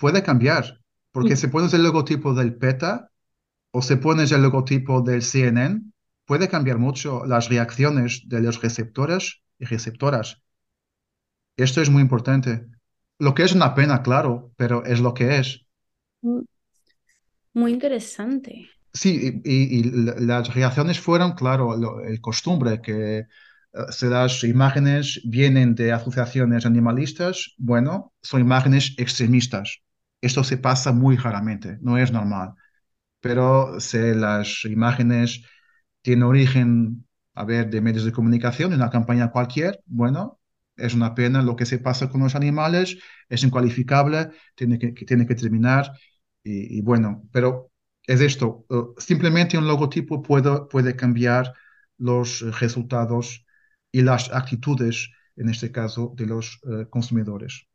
puede cambiar, porque si pones el logotipo del PETA o si pones el logotipo del CNN, puede cambiar mucho las reacciones de los receptores y receptoras. Esto es muy importante. Lo que es una pena, claro, pero es lo que es. Muy interesante. Sí, y, y- y la- las reacciones fueron, claro, lo- el costumbre que eh, si las imágenes vienen de asociaciones animalistas, bueno, son imágenes extremistas. Esto se pasa muy raramente, no es normal. Pero si las imágenes tienen origen, a ver, de medios de comunicación, de una campaña cualquier, bueno, es una pena lo que se pasa con los animales, es incualificable, tiene que, tiene que terminar y, y bueno, pero es esto, eh, simplemente un logotipo puede, puede cambiar los resultados y las actitudes, en este caso, de los eh, consumidores.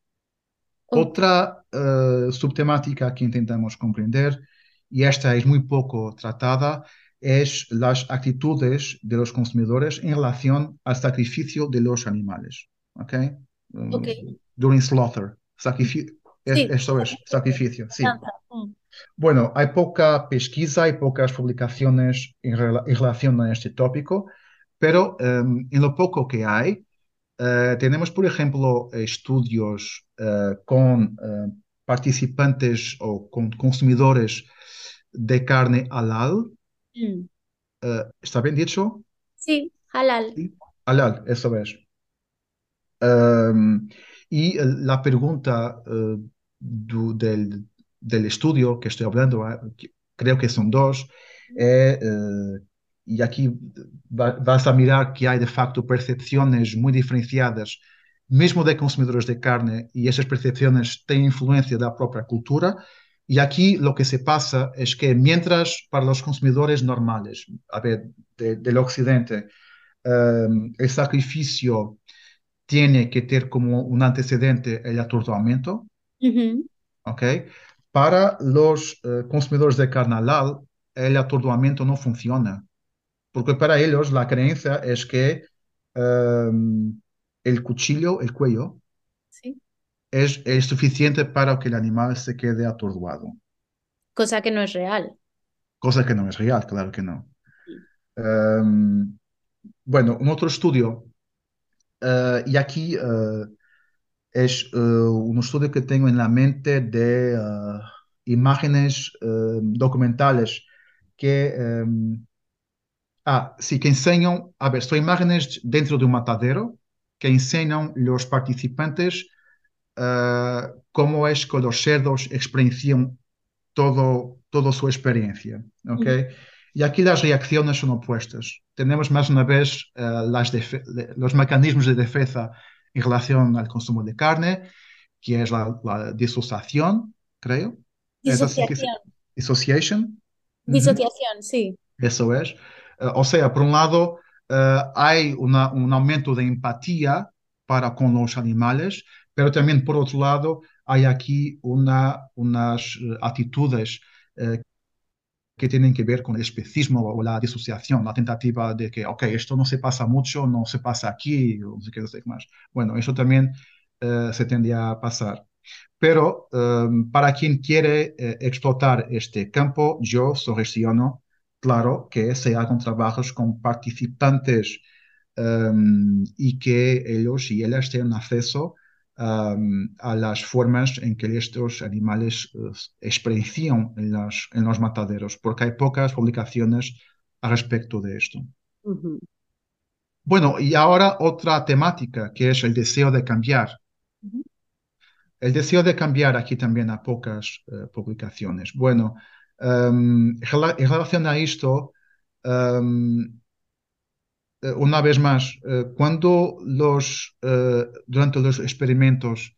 Ok. Otra eh, subtemática que intentamos comprender, y esta es muy poco tratada, es las actitudes de los consumidores en relación al sacrificio de los animales. ¿Ok? Um, during slaughter. Sacrifi- es- Sí. eso es, sacrificio, sí. Mm. Bueno, hay poca pesquisa y pocas publicaciones en, rela- en relación a este tópico, pero em, en lo poco que hay, eh, tenemos, por ejemplo, estudios eh, con eh, participantes o con consumidores de carne halal. Mm. ¿está bien dicho? Sí, halal. Sí. Halal, eso es. Um, y la pregunta del, del estudio que estoy hablando, creo que son dos, eh, eh, y aquí va- vas a mirar que hay de facto percepciones muy diferenciadas, mesmo de consumidores de carne, y esas percepciones tienen influencia de la propia cultura. Y aquí lo que se pasa es que mientras para los consumidores normales, a ver, de- del occidente, eh, el sacrificio tiene que tener como un antecedente el atordoamiento, Ujú. ¿ok? Para los eh, consumidores de carne halal, el atordoamiento no funciona, porque para ellos la creencia es que eh, el cuchillo, el cuello, Sí. es, es suficiente para que el animal se quede atordoado, Cosa que no es real. cosa que no es real, claro que no. Eh, bueno, un otro estudio, eh, y aquí eh, es eh, un estudio que tengo en la mente de imágenes eh, documentales que, eh, ah, sí, que enseñan, a ver, son imágenes dentro de un matadero que enseñan los participantes eh, cómo es que los cerdos experiencian todo, toda su experiencia, ¿ok? Ujú. Y aquí las reacciones son opuestas. Tenemos más una vez eh, las los mecanismos de defensa en relación al consumo de carne, que es la, la disociación, creo. Disociación. Dissociation. Ujú. Disociación, sí. Eso es. Eh, o sea, por un lado, eh, hay un aumento de empatía para con los animales, pero también, por otro lado, hay aquí una, unas eh, actitudes que tienen que ver con el especismo o la disociación, la tentativa de que, ok, esto no se pasa mucho, no se pasa aquí, o no sé qué, no sé más. Bueno, eso también se tendría a pasar. Pero para quien quiere explotar este campo, yo sugestiono, claro, que se hagan trabajos con participantes eh, y que ellos y ellas tengan acceso um, a las formas en que estos animales eh, experiencian en, las- en los mataderos, porque hay pocas publicaciones al respecto de esto. Bueno, y ahora otra temática que es el deseo de cambiar. El deseo de cambiar aquí también a pocas eh, publicaciones. Bueno, em, rela- en relación a esto, em, eh, una vez más, eh, cuando los, eh, durante los experimentos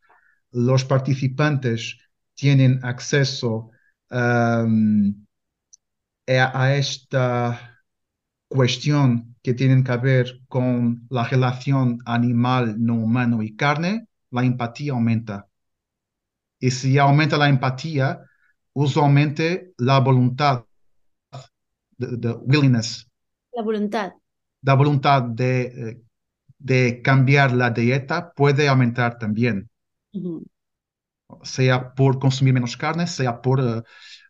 los participantes tienen acceso em, a, a esta cuestión que tienen que ver con la relación animal, no humano y carne, la empatía aumenta. Y si aumenta la empatía, usualmente la voluntad, the, willingness, La voluntad. la voluntad de, eh, de cambiar la dieta puede aumentar también, Ujú. sea por consumir menos carne, sea por eh,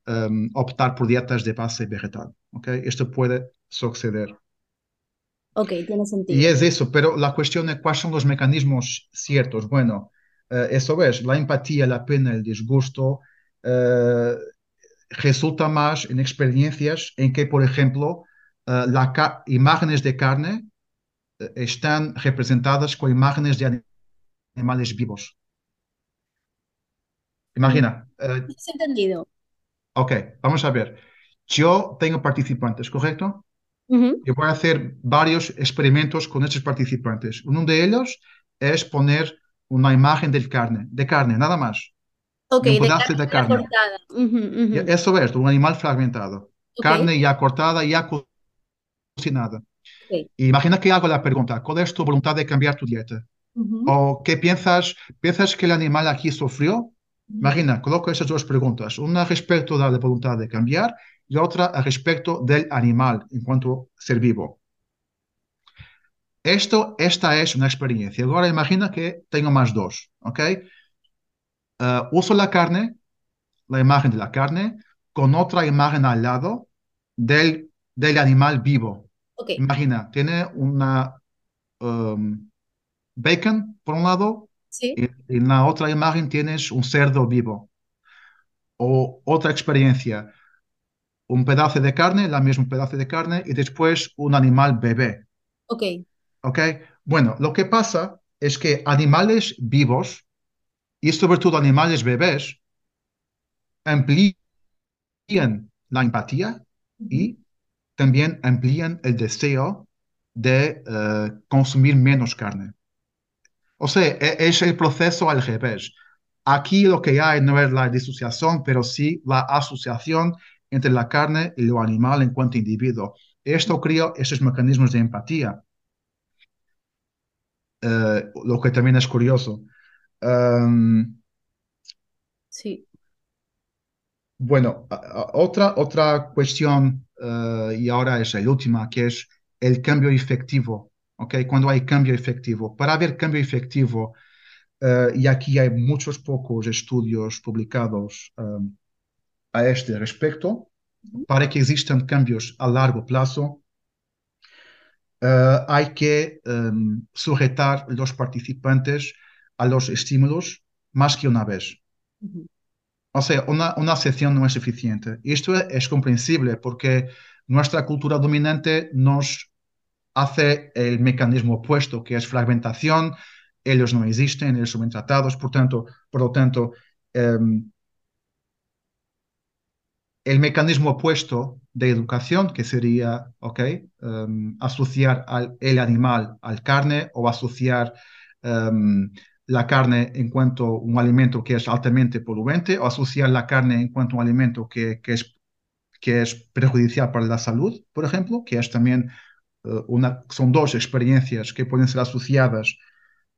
em, optar por dietas de base vegetal. ¿ok? Esto puede suceder. Ok, tiene Y sentido. es eso, pero la cuestión es cuáles son los mecanismos ciertos. Bueno, eh, eso es, la empatía, la pena, el disgusto, eh, resulta más en experiencias en que, por ejemplo, eh, las imágenes de carne eh, están representadas con imágenes de animales vivos. Imagina, ¿Has entendido? ok, vamos a ver. Yo tengo participantes, ¿correcto? Ujú. Y voy a hacer varios experimentos con estos participantes. Uno de ellos es poner una imagen de carne, de carne, nada más, Ok, de un de pedazo carne de carne. cortada. Ujú, ujú. Y Eso es, un animal fragmentado. Ok, Carne ya cortada, ya cocinada. Imagina que hago la pregunta, ¿cuál es tu voluntad de cambiar tu dieta? Ujú, ¿O qué piensas? ¿Piensas que el animal aquí sufrió? Imagina, coloco esas dos preguntas, una respecto de la voluntad de cambiar y otra al respecto del animal en cuanto a ser vivo. Esto, esta es una experiencia. Ahora imagina que tengo más dos, ¿ok? Eh, uso la carne, la imagen de la carne, con otra imagen al lado del, del animal vivo. Imagina, tiene una um, bacon por un lado sí, y en la otra imagen tienes un cerdo vivo. O otra experiencia, un pedazo de carne, la misma pedazo de carne y después un animal bebé. ok. ¿Ok? Bueno, lo que pasa es que animales vivos y sobre todo animales bebés amplían la empatía y también amplían el deseo de eh, consumir menos carne. O sea, e, es el proceso al revés. Aquí lo que hay no es la disociación, pero sí la asociación entre la carne y lo animal en cuanto individuo. Esto crea esos mecanismos de empatía, eh, lo que también es curioso. Sí. Bueno, otra, otra cuestión, eh, y ahora es la última, que es el cambio efectivo. ¿okay? Cuando hay cambio efectivo. Para haber cambio efectivo, eh, y aquí hay muchos pocos estudios publicados a este respecto, para que existan cambios a largo plazo, eh, hay que em, sujetar los participantes a los estímulos más que una vez. O sea, una, una sesión no es suficiente. Y esto es comprensible porque nuestra cultura dominante nos hace el mecanismo opuesto, que es fragmentación. Ellos no existen, ellos son tratados, por, tanto, por lo tanto, em, el mecanismo opuesto de educación, que sería, ok, em, asociar al, el animal al carne o asociar em, la carne en cuanto a un alimento que es altamente poluente o asociar la carne en cuanto a un alimento que, es, que es perjudicial para la salud, por ejemplo, que es también eh, una, son dos experiencias que pueden ser asociadas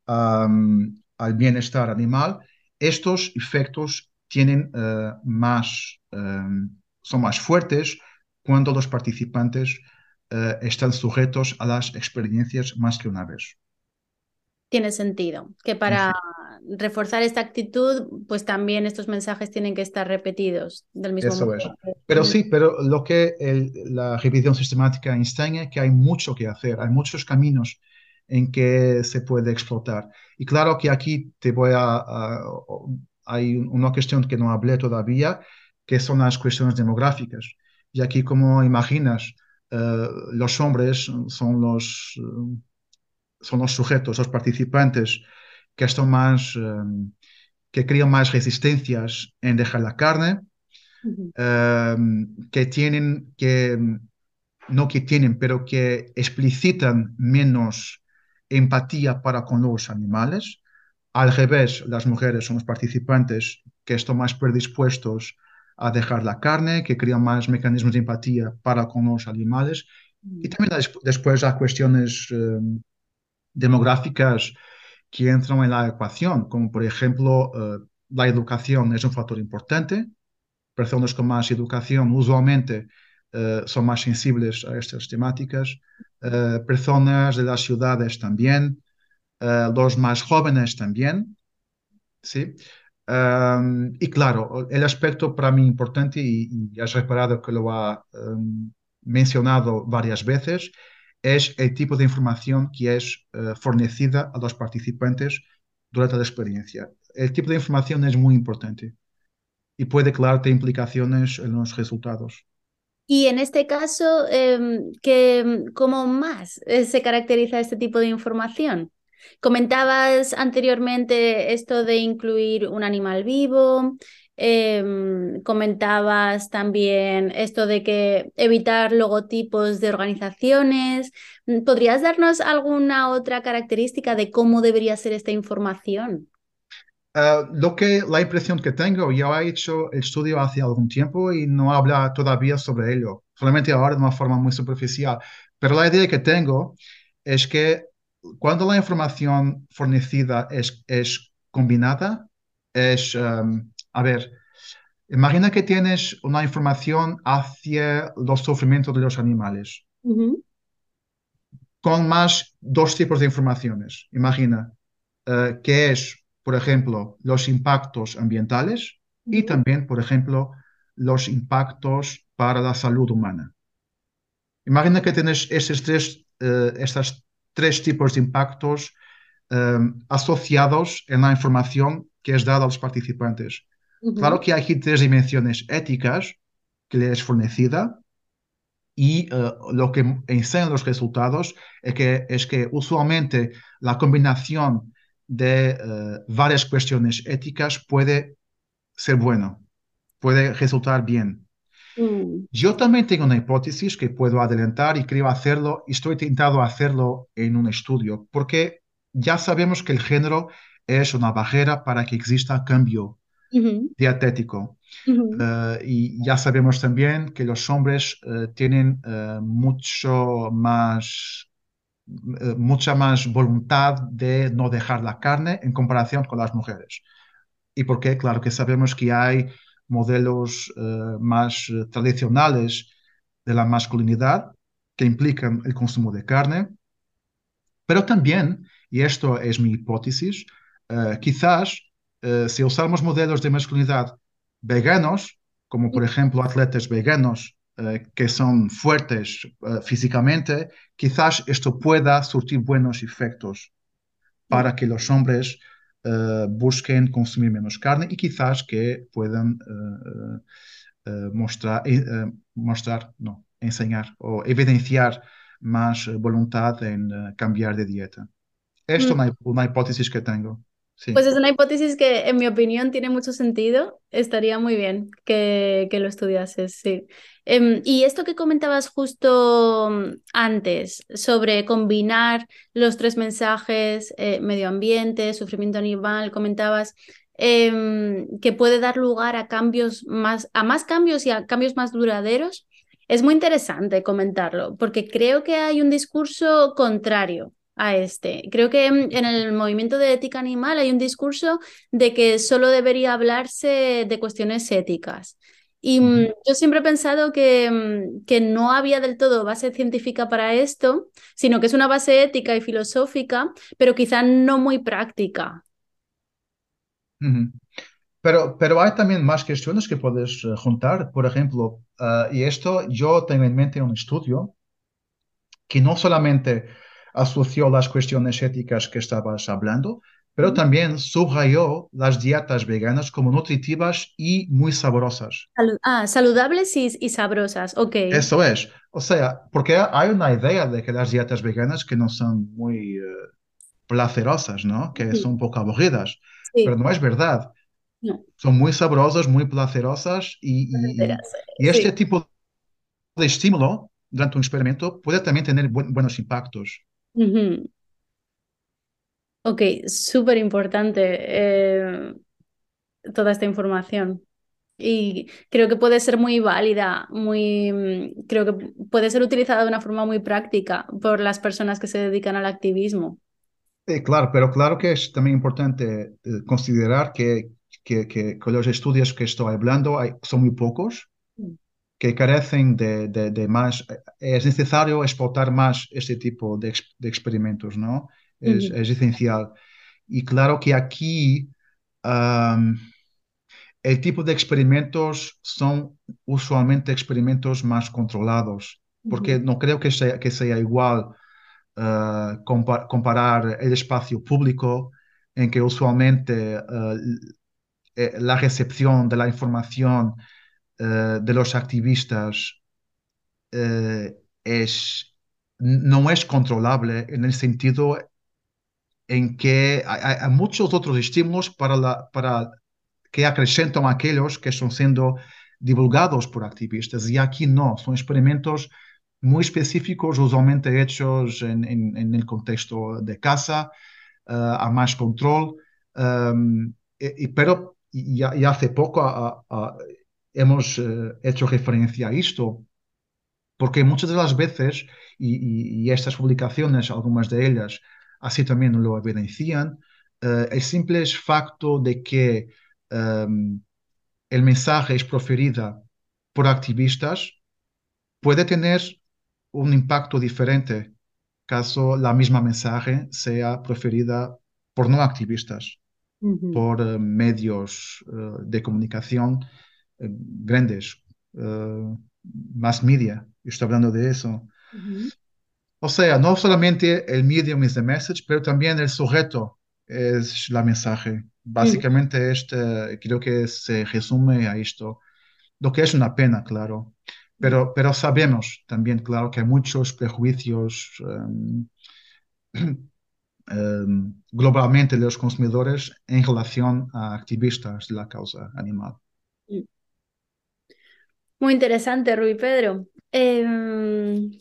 al bienestar animal. Estos efectos tienen uh, más em, son más fuertes cuando los participantes eh, están sujetos a las experiencias más que una vez. Tiene sentido que para reforzar esta actitud, pues también estos mensajes tienen que estar repetidos del mismo Eso Es. Pero sí, pero lo que la revisión sistemática enseña es que hay mucho que hacer, hay muchos caminos en que se puede explotar. Y claro que aquí te voy a hay una cuestión que no hablé todavía, que son las cuestiones demográficas. Y aquí, como imaginas, eh, los hombres son los, eh, son los sujetos, los participantes que están más, eh, que crean más resistencias en dejar la carne, que tienen, que no que tienen, pero que explicitan menos empatía para con los animales. Al revés, las mujeres son los participantes que están más predispuestos a dejar la carne, que crean más mecanismos de empatía para con los animales. Y también después hay cuestiones em, demográficas que entran en la ecuación, como por ejemplo eh, la educación es un factor importante. Personas con más educación usualmente eh, son más sensibles a estas temáticas. Eh, personas de las ciudades también, los más jóvenes también. ¿sí? y claro, el aspecto para mí importante, y, has reparado que lo ha mencionado varias veces, es el tipo de información que es uh, fornecida a los participantes durante la experiencia. El tipo de información es muy importante y puede, tener implicaciones en los resultados. Y en este caso, eh, ¿cómo más eh, se caracteriza este tipo de información? Comentabas anteriormente esto de incluir un animal vivo, em, comentabas también esto de que evitar logotipos de organizaciones. ¿Podrías darnos alguna otra característica de cómo debería ser esta información? Ah, lo que la impresión que tengo, yo he hecho el estudio hace algún tiempo y no habla todavía sobre ello, solamente ahora de una forma muy superficial. Pero la idea que tengo es que cuando la información fornecida es, es combinada, es, um, a ver, imagina que tienes una información hacia los sufrimientos de los animales, con más dos tipos de informaciones. Imagina uh, que es, por ejemplo, los impactos ambientales y también, por ejemplo, los impactos para la salud humana. Imagina que tienes esos tres, uh, estas tres tipos de impactos em, asociados en la información que es dada a los participantes. Claro que hay tres dimensiones éticas que les es fornecida y eh, lo que enseñan los resultados es que, es que usualmente la combinación de eh, varias cuestiones éticas puede ser bueno. puede resultar bien. Mm. Yo también tengo una hipótesis que puedo adelantar y creo hacerlo, y estoy tentado a hacerlo en un estudio, porque ya sabemos que el género es una barrera para que exista cambio Ujú, dietético. ujú, Eh, y ya sabemos también que los hombres eh, tienen eh, mucho más, mucha más voluntad de no dejar la carne en comparación con las mujeres. ¿Y por qué? Claro que sabemos que hay modelos más tradicionales de la masculinidad que implican el consumo de carne, pero también, y esto es mi hipótesis, quizás eh, si usamos modelos de masculinidad veganos, como por ejemplo atletas veganos eh, que son fuertes eh, físicamente, quizás esto pueda surtir buenos efectos para que los hombres eh, busquen consumir menos carne y quizás que puedan eh, mostrar, mostrar, no, enseñar o evidenciar más voluntad en cambiar de dieta. Esto es mm. una, una hipótesis que tengo. Pues es una hipótesis que, en mi opinión, tiene mucho sentido. Estaría muy bien que, que lo estudiases, sí. Em, y esto que comentabas justo mm, antes sobre combinar los tres mensajes, eh, medio ambiente, sufrimiento animal, comentabas em, que puede dar lugar a cambios más, a más cambios y a cambios más duraderos. Es muy interesante comentarlo, porque creo que hay un discurso contrario a este. Creo que en, el movimiento de ética animal hay un discurso de que solo debería hablarse de cuestiones éticas. Y mm, yo siempre he pensado que, mm, que no había del todo base científica para esto, sino que es una base ética y filosófica, pero quizá no muy práctica. Pero, pero hay también más cuestiones que puedes eh, juntar. Por ejemplo, eh, y esto yo tengo en mente un estudio que no solamente asoció las cuestiones éticas que estabas hablando, pero también subrayó las dietas veganas como nutritivas y muy sabrosas. Ah, saludables y, y sabrosas, ok. Eso es. O sea, porque hay una idea de que las dietas veganas que no son muy eh, placerosas, ¿no? Que Ujú. son un poco aburridas, pero Sí, no es verdad. no, Son muy sabrosas, muy placerosas y, y- y este Sí. tipo de estímulo durante un experimento puede también tener buen- buenos impactos. Ok, súper importante eh, toda esta información. Y creo que puede ser muy válida, muy, mm, creo que puede ser utilizada de una forma muy práctica por las personas que se dedican al activismo. Eh, claro, pero claro que es también importante eh, considerar que, que, que con los estudios que estoy hablando son muy pocos. Que carecen de, de- de más. eh, Es necesario explotar más este tipo de, de experimentos, ¿no? Es, Ujú, es esencial. Y claro que aquí am, el tipo de experimentos son usualmente experimentos más controlados, porque ujú, no creo que sea, que sea igual eh, compa- comparar el espacio público en que usualmente eh, la recepción de la información eh, de los activistas eh, es, no es controlable en el sentido en que hay, muchos otros estímulos para, para que acrecentan aquellos que están siendo divulgados por activistas. Y aquí no, son experimentos muy específicos, usualmente hechos en, en- en el contexto de casa, eh, a más control. y- y- pero ya hace poco hemos eh, hecho referencia a esto, porque muchas de las veces, y, y- y estas publicaciones, algunas de ellas, así también lo evidencian, eh, el simple facto de que em, el mensaje es proferida por activistas puede tener un impacto diferente caso la misma mensaje sea proferida por no activistas, ujú, por eh, medios eh, de comunicación eh, grandes, eh, mass media. Estoy hablando de eso. O sea, no solamente el medium es the message, pero también el sujeto es la mensaje. Básicamente, este, creo que se resume a esto, lo que es una pena, claro. Pero, pero sabemos también, claro, que hay muchos prejuicios em, em, globalmente de los consumidores en relación a activistas de la causa animal. Muy interesante, Rui Pedro. Em,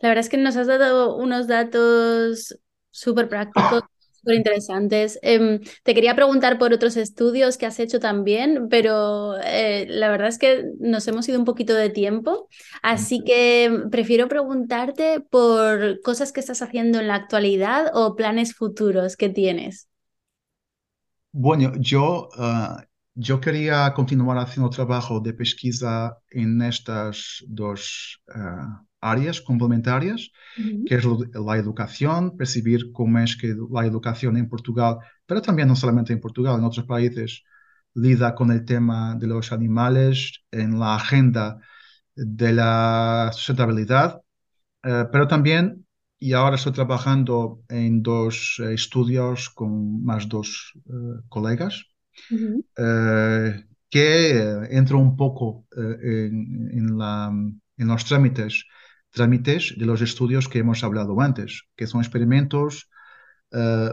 la verdad es que nos has dado unos datos súper prácticos, súper interesantes. Em, te quería preguntar por otros estudios que has hecho también, pero eh, la verdad es que nos hemos ido un poquito de tiempo, así que prefiero preguntarte por cosas que estás haciendo en la actualidad o planes futuros que tienes. Bueno, yo, ah, yo quería continuar haciendo trabajo de pesquisa en estas dos ah, áreas complementarias, Ujú, que es la educación, percibir cómo es que la educación en Portugal, pero también no solamente en Portugal, en otros países, lida con el tema de los animales en la agenda de la sustentabilidad Eh, pero también, y ahora estoy trabajando en dos eh, estudios con más dos eh, eh, que eh, entro un poco eh, en, los trámites, de los estudios que hemos hablado antes, que son experimentos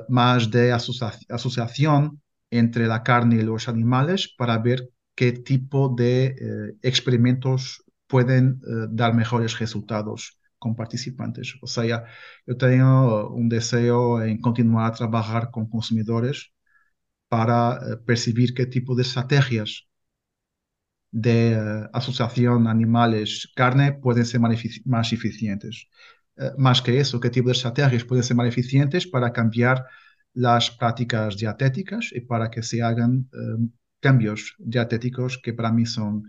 más de asocia- asociación entre la carne y los animales para ver qué tipo de experimentos pueden dar mejores resultados con participantes. O sea, yo tengo un deseo en continuar a trabajar con consumidores para eh, percibir qué tipo de estrategias de eh, asociación animales-carne pueden ser más, efici- más eficientes. Eh, más que eso, qué tipo de estrategias pueden ser más eficientes para cambiar las prácticas dietéticas y para que se hagan cambios dietéticos que para mí son,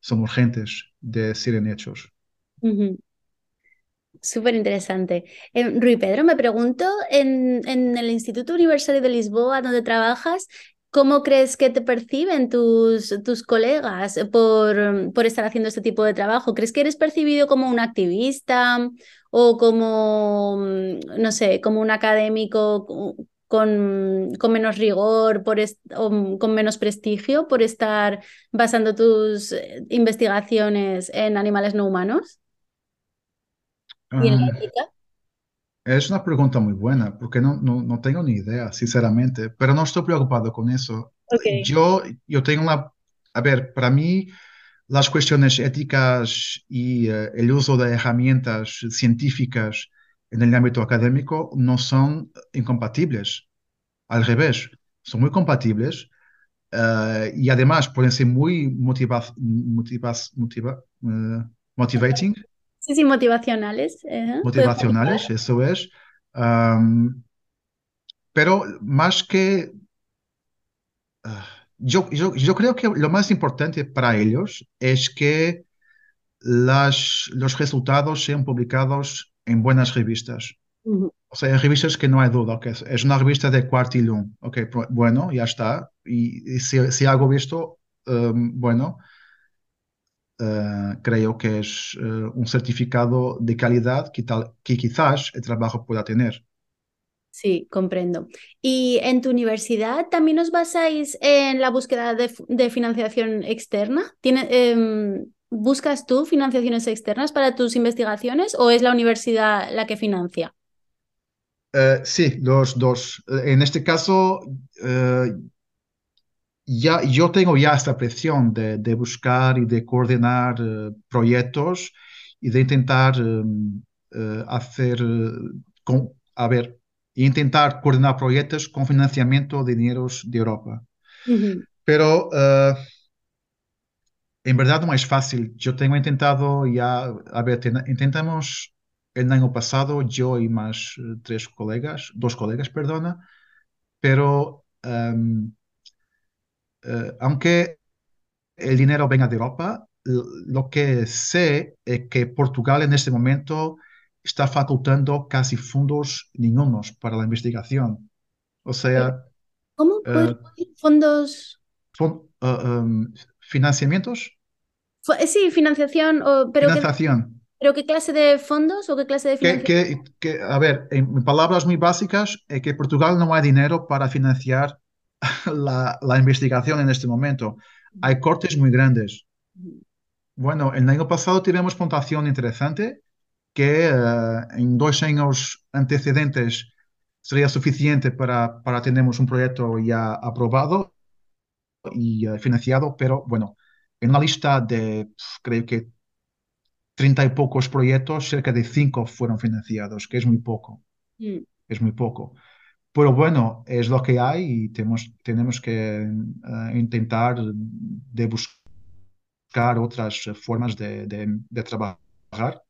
son urgentes de ser hechos. Súper interesante. Eh, Rui Pedro, me pregunto, en, en el Instituto Universitario de Lisboa, donde trabajas, ¿cómo crees que te perciben tus, tus colegas por, por estar haciendo este tipo de trabajo? ¿Crees que eres percibido como un activista o como, mm, no sé, como un académico con, con menos rigor por o con menos prestigio por estar basando tus eh, investigaciones en animales no humanos y en la Ah, ética? es una pregunta muy buena, porque no, no, no tengo ni idea, sinceramente, pero no estoy preocupado con eso. Ok. Yo, yo tengo una, a ver, para mí... las cuestiones éticas y eh, el uso de herramientas científicas en el ámbito académico no son incompatibles. Al revés, son muy compatibles eh, y además pueden ser muy motiva motivas- motiva- eh, motivating, Sí, sí, motivacionales. ajá, motivacionales, eso es. Pero más que... ah, yo, yo, yo creo que lo más importante para ellos es que las, los resultados sean publicados en buenas revistas. O sea, en revistas que no hay duda, que es, es una revista de Quartilum. Ok, bueno, ya está. Y, y si, si hago esto, um, bueno, eh, creo que es eh, un certificado de calidad que, tal, que quizás el trabajo pueda tener. Sí, comprendo. ¿Y en tu universidad también os basáis en la búsqueda de, financiación externa? ¿Tiene, em, ¿buscas tú financiaciones externas para tus investigaciones o es la universidad la que financia? Eh, sí, los dos. En este caso, ya, yo tengo ya esta presión de, de buscar y de coordinar eh, proyectos y de intentar eh, hacer, eh, con, a ver, intentar coordinar proyectos con financiamiento de dineros de Europa. Ujú, Pero eh, en verdad no es fácil. Yo tengo intentado ya, a ver, ten- intentamos el año pasado, yo y más tres colegas, dos colegas, perdona, pero em, eh, aunque el dinero venga de Europa. Lo que sé es que Portugal en este momento está facultando casi fondos ningunos para la investigación. O sea, ¿Cómo puedes eh, fondos? fon- eh, em, financiamientos, eh, Sí, financiación, o- pero qué, financiación. pero ¿qué clase de fondos o qué clase de financiación? que, que, a ver, en palabras muy básicas, es que Portugal no hay dinero para financiar la, la investigación en este momento. Hay cortes muy grandes. Bueno, el año pasado tuvimos puntuación interesante que eh, en dos años antecedentes sería suficiente para, para tener un proyecto ya aprobado y eh, financiado, pero bueno, en una lista de, creo que, treinta y pocos proyectos, cerca de cinco fueron financiados, que es muy poco. Mm. Es muy poco. Pero bueno, es lo que hay y tenemos, tenemos que eh, intentar de buscar otras formas de, de, trabajar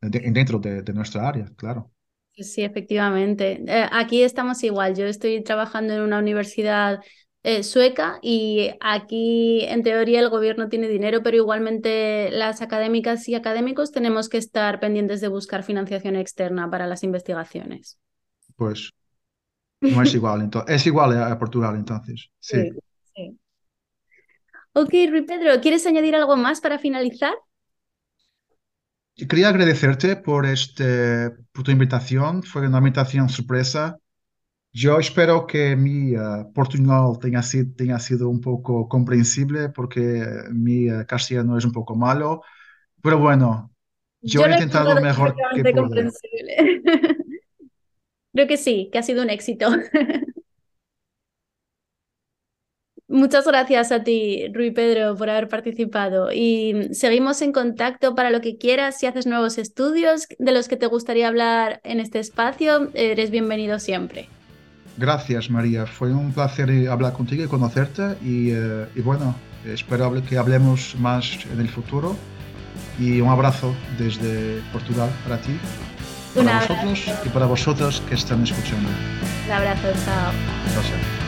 dentro de, de, nuestra área, claro. Sí, efectivamente. Eh, aquí estamos igual. Yo estoy trabajando en una universidad eh, sueca y aquí en teoría el gobierno tiene dinero, pero igualmente las académicas y académicos tenemos que estar pendientes de buscar financiación externa para las investigaciones. Pues no es igual, entonces, es igual a, Portugal entonces. Sí. sí, Ok, Rui Pedro, ¿quieres añadir algo más para finalizar? Quería agradecerte por, este, por tu invitación, fue una invitación sorpresa yo espero que mi uh, portuñol tenga, sido, tenga sido un poco comprensible porque mi uh, castellano es un poco malo, pero bueno, yo, he intentado mejor que pude. Creo que sí, que ha sido un éxito. Muchas gracias a ti, Rui Pedro, por haber participado. Y seguimos en contacto para lo que quieras. Si haces nuevos estudios de los que te gustaría hablar en este espacio, eres bienvenido siempre. Gracias, María. Fue un placer hablar contigo y conocerte. Y, eh, bueno, espero que hablemos más en el futuro. Y un abrazo desde Portugal para ti, para vosotros y para vosotros que están escuchando. Un abrazo, chao. Gracias.